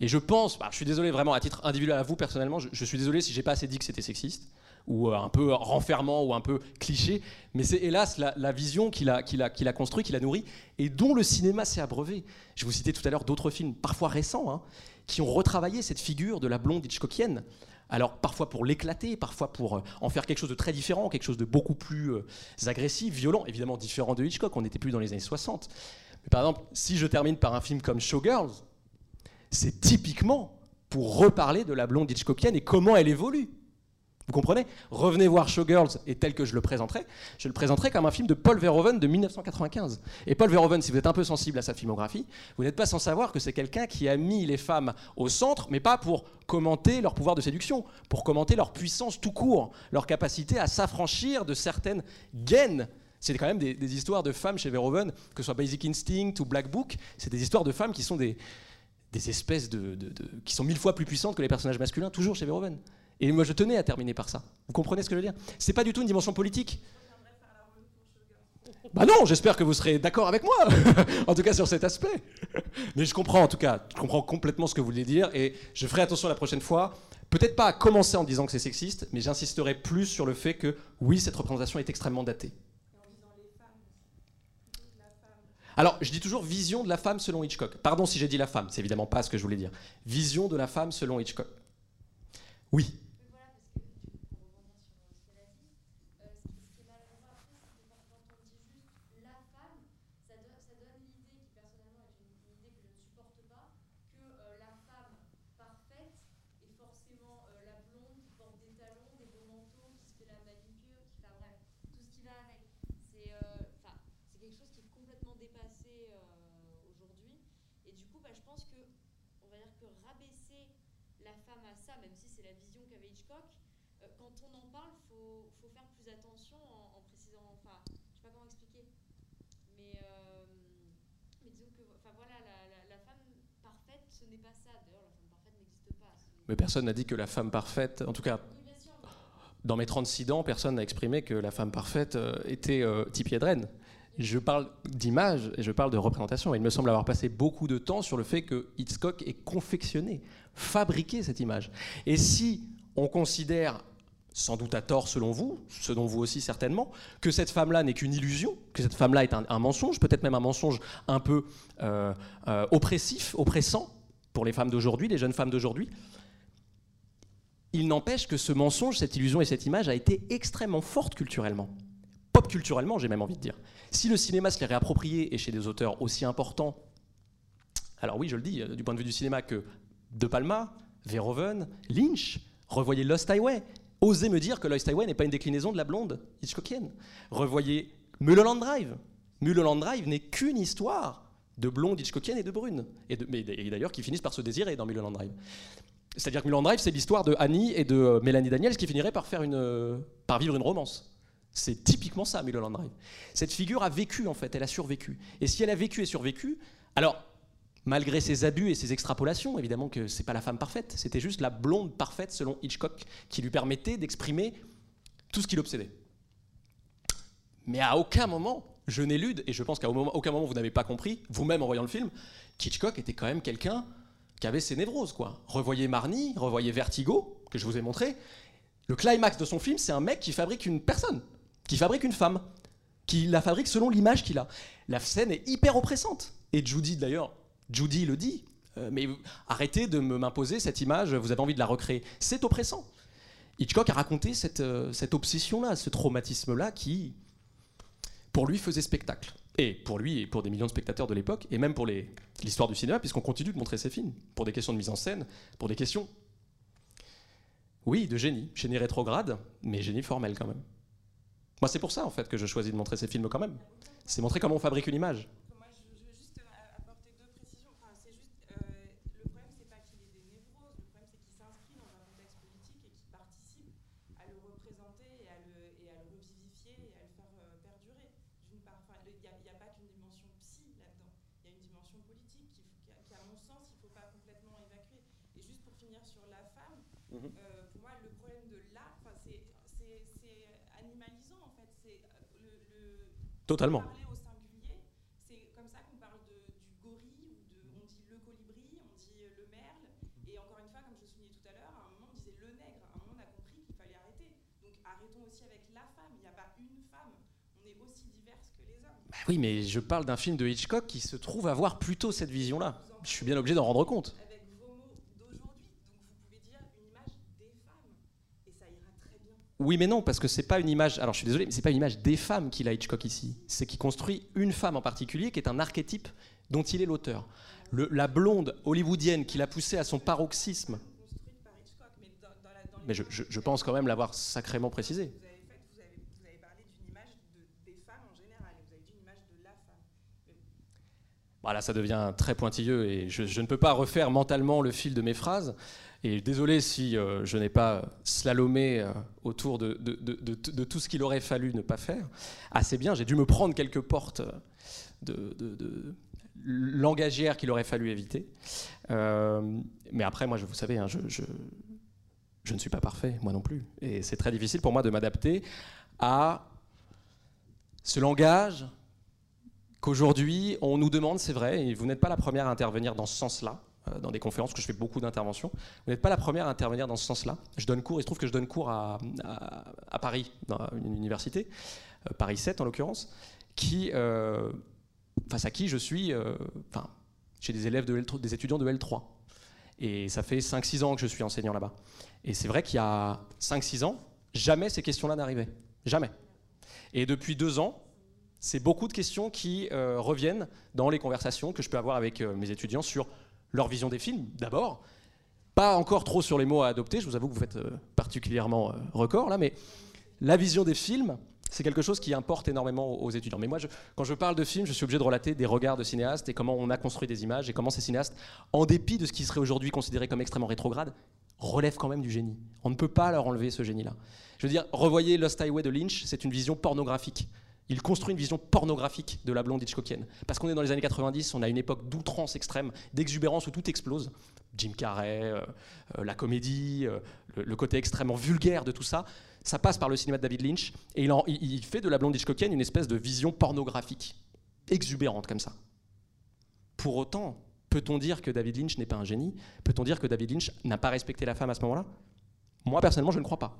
Et je pense, bah, je suis désolé vraiment à titre individuel à vous personnellement, je, suis désolé si j'ai pas assez dit que c'était sexiste ou euh, un peu renfermant ou un peu cliché, mais c'est hélas la, vision qu'il a, qu'il a, qu'il a construit, qu'il a nourri et dont le cinéma s'est abreuvé. Je vous citais tout à l'heure d'autres films, parfois récents, hein, qui ont retravaillé cette figure de la blonde Hitchcockienne. Alors parfois pour l'éclater, parfois pour euh, en faire quelque chose de très différent, quelque chose de beaucoup plus euh, agressif, violent, évidemment différent de Hitchcock, on n'était plus dans les années 60. Mais par exemple, si je termine par un film comme Showgirls, c'est typiquement pour reparler de la blonde Hitchcockienne et comment elle évolue. Vous comprenez? Revenez voir Showgirls et tel que je le présenterai, je le présenterai comme un film de Paul Verhoeven de 1995. Et Paul Verhoeven, si vous êtes un peu sensible à sa filmographie, vous n'êtes pas sans savoir que c'est quelqu'un qui a mis les femmes au centre, mais pas pour commenter leur pouvoir de séduction, pour commenter leur puissance tout court, leur capacité à s'affranchir de certaines gaines c'est quand même des, des histoires de femmes chez Verhoeven, que ce soit Basic Instinct ou Black Book, c'est des histoires de femmes qui sont des, des espèces de, qui sont mille fois plus puissantes que les personnages masculins, toujours chez Verhoeven. Et moi, je tenais à terminer par ça. Vous comprenez ce que je veux dire? C'est pas du tout une dimension politique. Bah non, j'espère que vous serez d'accord avec moi, en tout cas sur cet aspect. Mais je comprends en tout cas, je comprends complètement ce que vous voulez dire et je ferai attention la prochaine fois. Peut-être pas à commencer en disant que c'est sexiste, mais j'insisterai plus sur le fait que oui, cette représentation est extrêmement datée. Et en disant les femmes aussi. Plutôt que la femme. Alors, je dis toujours vision de la femme selon Hitchcock. Pardon si j'ai dit la femme, c'est évidemment pas ce que je voulais dire. Vision de la femme selon Hitchcock. Oui. Mais voilà, parce que du coup, pour rebondir sur ce qu'elle a dit, euh, ce, qui, ce qui est malheureux après, c'est que quand, quand on dit juste la femme, ça, donne- ça donne l'idée, qui personnellement est une, une idée que je ne supporte pas, que euh, la femme parfaite est forcément euh, la blonde qui porte des talons, des beaux manteaux, qui se fait la manucure, qui fait, bref, tout ce qui va avec. C'est euh, enfin, c'est quelque chose qui est complètement dépassé euh, aujourd'hui. Et du coup, bah, je pense que, on va dire que rabaisser la femme à ça, même si c'est la vision qu'avait Hitchcock, euh, quand on en parle, faut, faut faire plus attention en, en précisant, enfin, je sais pas comment expliquer, mais, euh, mais disons que, enfin voilà, la, la- la femme parfaite, ce n'est pas ça. D'ailleurs, la femme parfaite n'existe pas. Mais personne n'a dit que la femme parfaite, en tout cas Oui, dans mes 36 ans, personne n'a exprimé que la femme parfaite euh, était euh, Tippi Hedren. Je parle d'image et je parle de représentation. Il me semble avoir passé beaucoup de temps sur le fait que Hitchcock ait confectionné, fabriqué cette image. Et si on considère sans doute à tort selon vous, selon vous aussi certainement, que cette femme-là n'est qu'une illusion, que cette femme-là est un, mensonge, peut-être même un mensonge un peu euh, euh, oppressif, oppressant pour les femmes d'aujourd'hui, les jeunes femmes d'aujourd'hui. Il n'empêche que ce mensonge, cette illusion et cette image a été extrêmement forte culturellement. Culturellement, j'ai même envie de dire. Si le cinéma se l'est réapproprié et chez des auteurs aussi importants, alors oui, je le dis, euh, du point de vue du cinéma, que De Palma, Verhoeven, Lynch, revoyez Lost Highway. Osez me dire que Lost Highway n'est pas une déclinaison de la blonde Hitchcockienne. Revoyez Mulholland Drive. Mulholland Drive n'est qu'une histoire de blonde Hitchcockienne et de brune. Et d'ailleurs qui finissent par se désirer dans Mulholland Drive. C'est-à-dire que Mulholland Drive, c'est l'histoire de Annie et de euh, Mélanie Daniels qui finiraient par, faire une, euh, par vivre une romance. C'est typiquement ça, Mulholland Drive. Cette figure a vécu, en fait, elle a survécu. Et si elle a vécu et survécu, alors, malgré ses abus et ses extrapolations, évidemment que c'est pas la femme parfaite, c'était juste la blonde parfaite, selon Hitchcock, qui lui permettait d'exprimer tout ce qui l'obsédait. Mais à aucun moment, je n'élude, et je pense qu'à aucun moment- vous n'avez pas compris, vous-même en voyant le film, qu'Hitchcock était quand même quelqu'un qui avait ses névroses. Quoi. Revoyez Marnie, revoyez Vertigo, que je vous ai montré. Le climax de son film, c'est un mec qui fabrique une personne, qui fabrique une femme, qui la fabrique selon l'image qu'il a. La scène est hyper oppressante. Et Judy, d'ailleurs, Judy le dit, euh, mais arrêtez de m'imposer cette image, vous avez envie de la recréer. C'est oppressant. Hitchcock a raconté cette, euh, cette obsession-là, ce traumatisme-là qui, pour lui, faisait spectacle. Et pour lui et pour des millions de spectateurs de l'époque, et même pour l'histoire du cinéma, puisqu'on continue de montrer ses films, pour des questions de mise en scène, pour des questions, oui, de génie, génie rétrograde, mais génie formel quand même. Moi, c'est pour ça, en fait, que je choisis de montrer ces films quand même. C'est montrer comment on fabrique une image. Moi, je, je veux juste euh, apporter deux précisions. Enfin, c'est juste, euh, le problème, c'est pas qu'il ait des névroses. Le problème, c'est qu'il s'inscrit dans un contexte politique et qu'il participe à le représenter et à le, et à le revivifier et à le faire euh, perdurer. D'une part, Enfin, le- il n'y a, il y a pas qu'une dimension psy là-dedans. Il y a une dimension politique qui, faut- qui, à- qui, à mon sens, il ne faut pas complètement évacuer. Et juste pour finir sur la femme, Mhm. euh, pour moi, le problème de l'art, enfin, c'est c'est- c'est animalisant en fait. C'est euh, le- le, Totalement. Parler au singulier, c'est comme ça qu'on parle de, du gorille, ou de, on dit le colibri, on dit le merle, et encore une fois, comme je soulignais tout à l'heure, à un moment on disait le nègre, à un moment on a compris qu'il fallait arrêter. Donc arrêtons aussi avec la femme, il n'y a pas une femme, on est aussi diverses que les hommes. Bah oui, mais je parle d'un film de Hitchcock qui se trouve avoir plutôt cette vision-là. Je suis bien obligé d'en rendre compte. Avec vos mots d'aujourd'hui, donc vous pouvez dire une image des femmes, et ça ira très bien. Oui, mais non, parce que c'est pas une image. Alors, je suis désolé, mais c'est pas une image des femmes qu'il a Hitchcock ici. C'est qu'il construit une femme en particulier qui est un archétype dont il est l'auteur. La blonde hollywoodienne qu'il a poussée à son paroxysme. Mais la, je, pense quand même l'avoir sacrément précisé. Vous avez, fait, vous, avez, vous avez parlé d'une image de- des femmes en général, et vous avez dit une image de la femme. Voilà, ça devient très pointilleux et je, je ne peux pas refaire mentalement le fil de mes phrases. Et désolé si euh, je n'ai pas slalomé euh, autour de, tout ce qu'il aurait fallu ne pas faire. Assez bien, j'ai dû me prendre quelques portes euh, de, langagières qu'il aurait fallu éviter. Mais après, moi, je, vous savez, hein, je, ne suis pas parfait, moi non plus. Et c'est très difficile pour moi de m'adapter à ce langage qu'aujourd'hui, on nous demande, c'est vrai, et vous n'êtes pas la première à intervenir dans ce sens-là, dans des conférences, que je fais beaucoup d'interventions, vous n'êtes pas la première à intervenir dans ce sens-là. Je donne cours, il se trouve que je donne cours à, à- à Paris, dans une université, euh, Paris 7 en l'occurrence, qui, euh, face à qui je suis, euh, enfin, j'ai des élèves, de L3 des étudiants de L3. Et ça fait 5-6 ans que je suis enseignant là-bas. Et c'est vrai qu'il y a 5-6 ans, jamais ces questions-là n'arrivaient. Jamais. Et depuis deux ans, c'est beaucoup de questions qui euh, reviennent dans les conversations que je peux avoir avec euh, mes étudiants sur leur vision des films, d'abord. Pas encore trop sur les mots à adopter, je vous avoue que vous faites euh, particulièrement euh, record là, mais la vision des films, c'est quelque chose qui importe énormément aux étudiants. Mais moi, quand je parle de films, je suis obligé de relater des regards de cinéastes et comment on a construit des images et comment ces cinéastes, en dépit de ce qui serait aujourd'hui considéré comme extrêmement rétrograde, relèvent quand même du génie. On ne peut pas leur enlever ce génie-là. Je veux dire, revoyez Lost Highway de Lynch, c'est une vision pornographique. Il construit une vision pornographique de la blonde Hitchcockienne. Parce qu'on est dans les années 90, on a une époque d'outrance extrême, d'exubérance où tout explose. Jim Carrey, euh, euh, la comédie, euh, le, côté extrêmement vulgaire de tout ça, ça passe par le cinéma de David Lynch. Et il, fait de la blonde Hitchcockienne une espèce de vision pornographique, exubérante comme ça. Pour autant, peut-on dire que David Lynch n'est pas un génie? Peut-on dire que David Lynch n'a pas respecté la femme à ce moment-là? Moi, personnellement, je ne crois pas.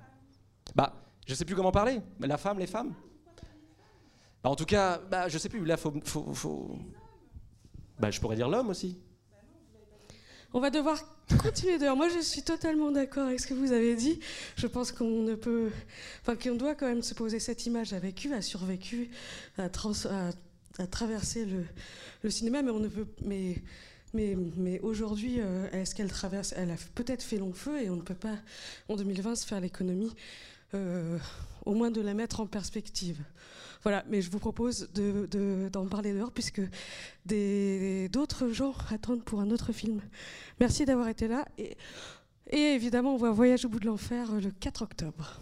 Bah, je sais plus comment parler. La femme, les femmes? Bah, En tout cas, bah, je sais plus. Là, faut. faut. Bah, je pourrais dire l'homme aussi. On va devoir continuer dehors. Moi, je suis totalement d'accord avec ce que vous avez dit. Je pense qu'on ne peut, enfin, qu'on doit quand même se poser cette image a vécu, a survécu, a, trans- traversé le, cinéma, mais on ne peut, mais aujourd'hui, euh, est-ce qu'elle traverse Elle a peut-être fait long feu et on ne peut pas, en 2020, se faire l'économie, euh, au moins de la mettre en perspective. Voilà, mais je vous propose de- de- d'en parler dehors puisque d'autres gens attendent pour un autre film. Merci d'avoir été là. Et, et évidemment, on voit Voyage au bout de l'enfer euh, le 4 octobre.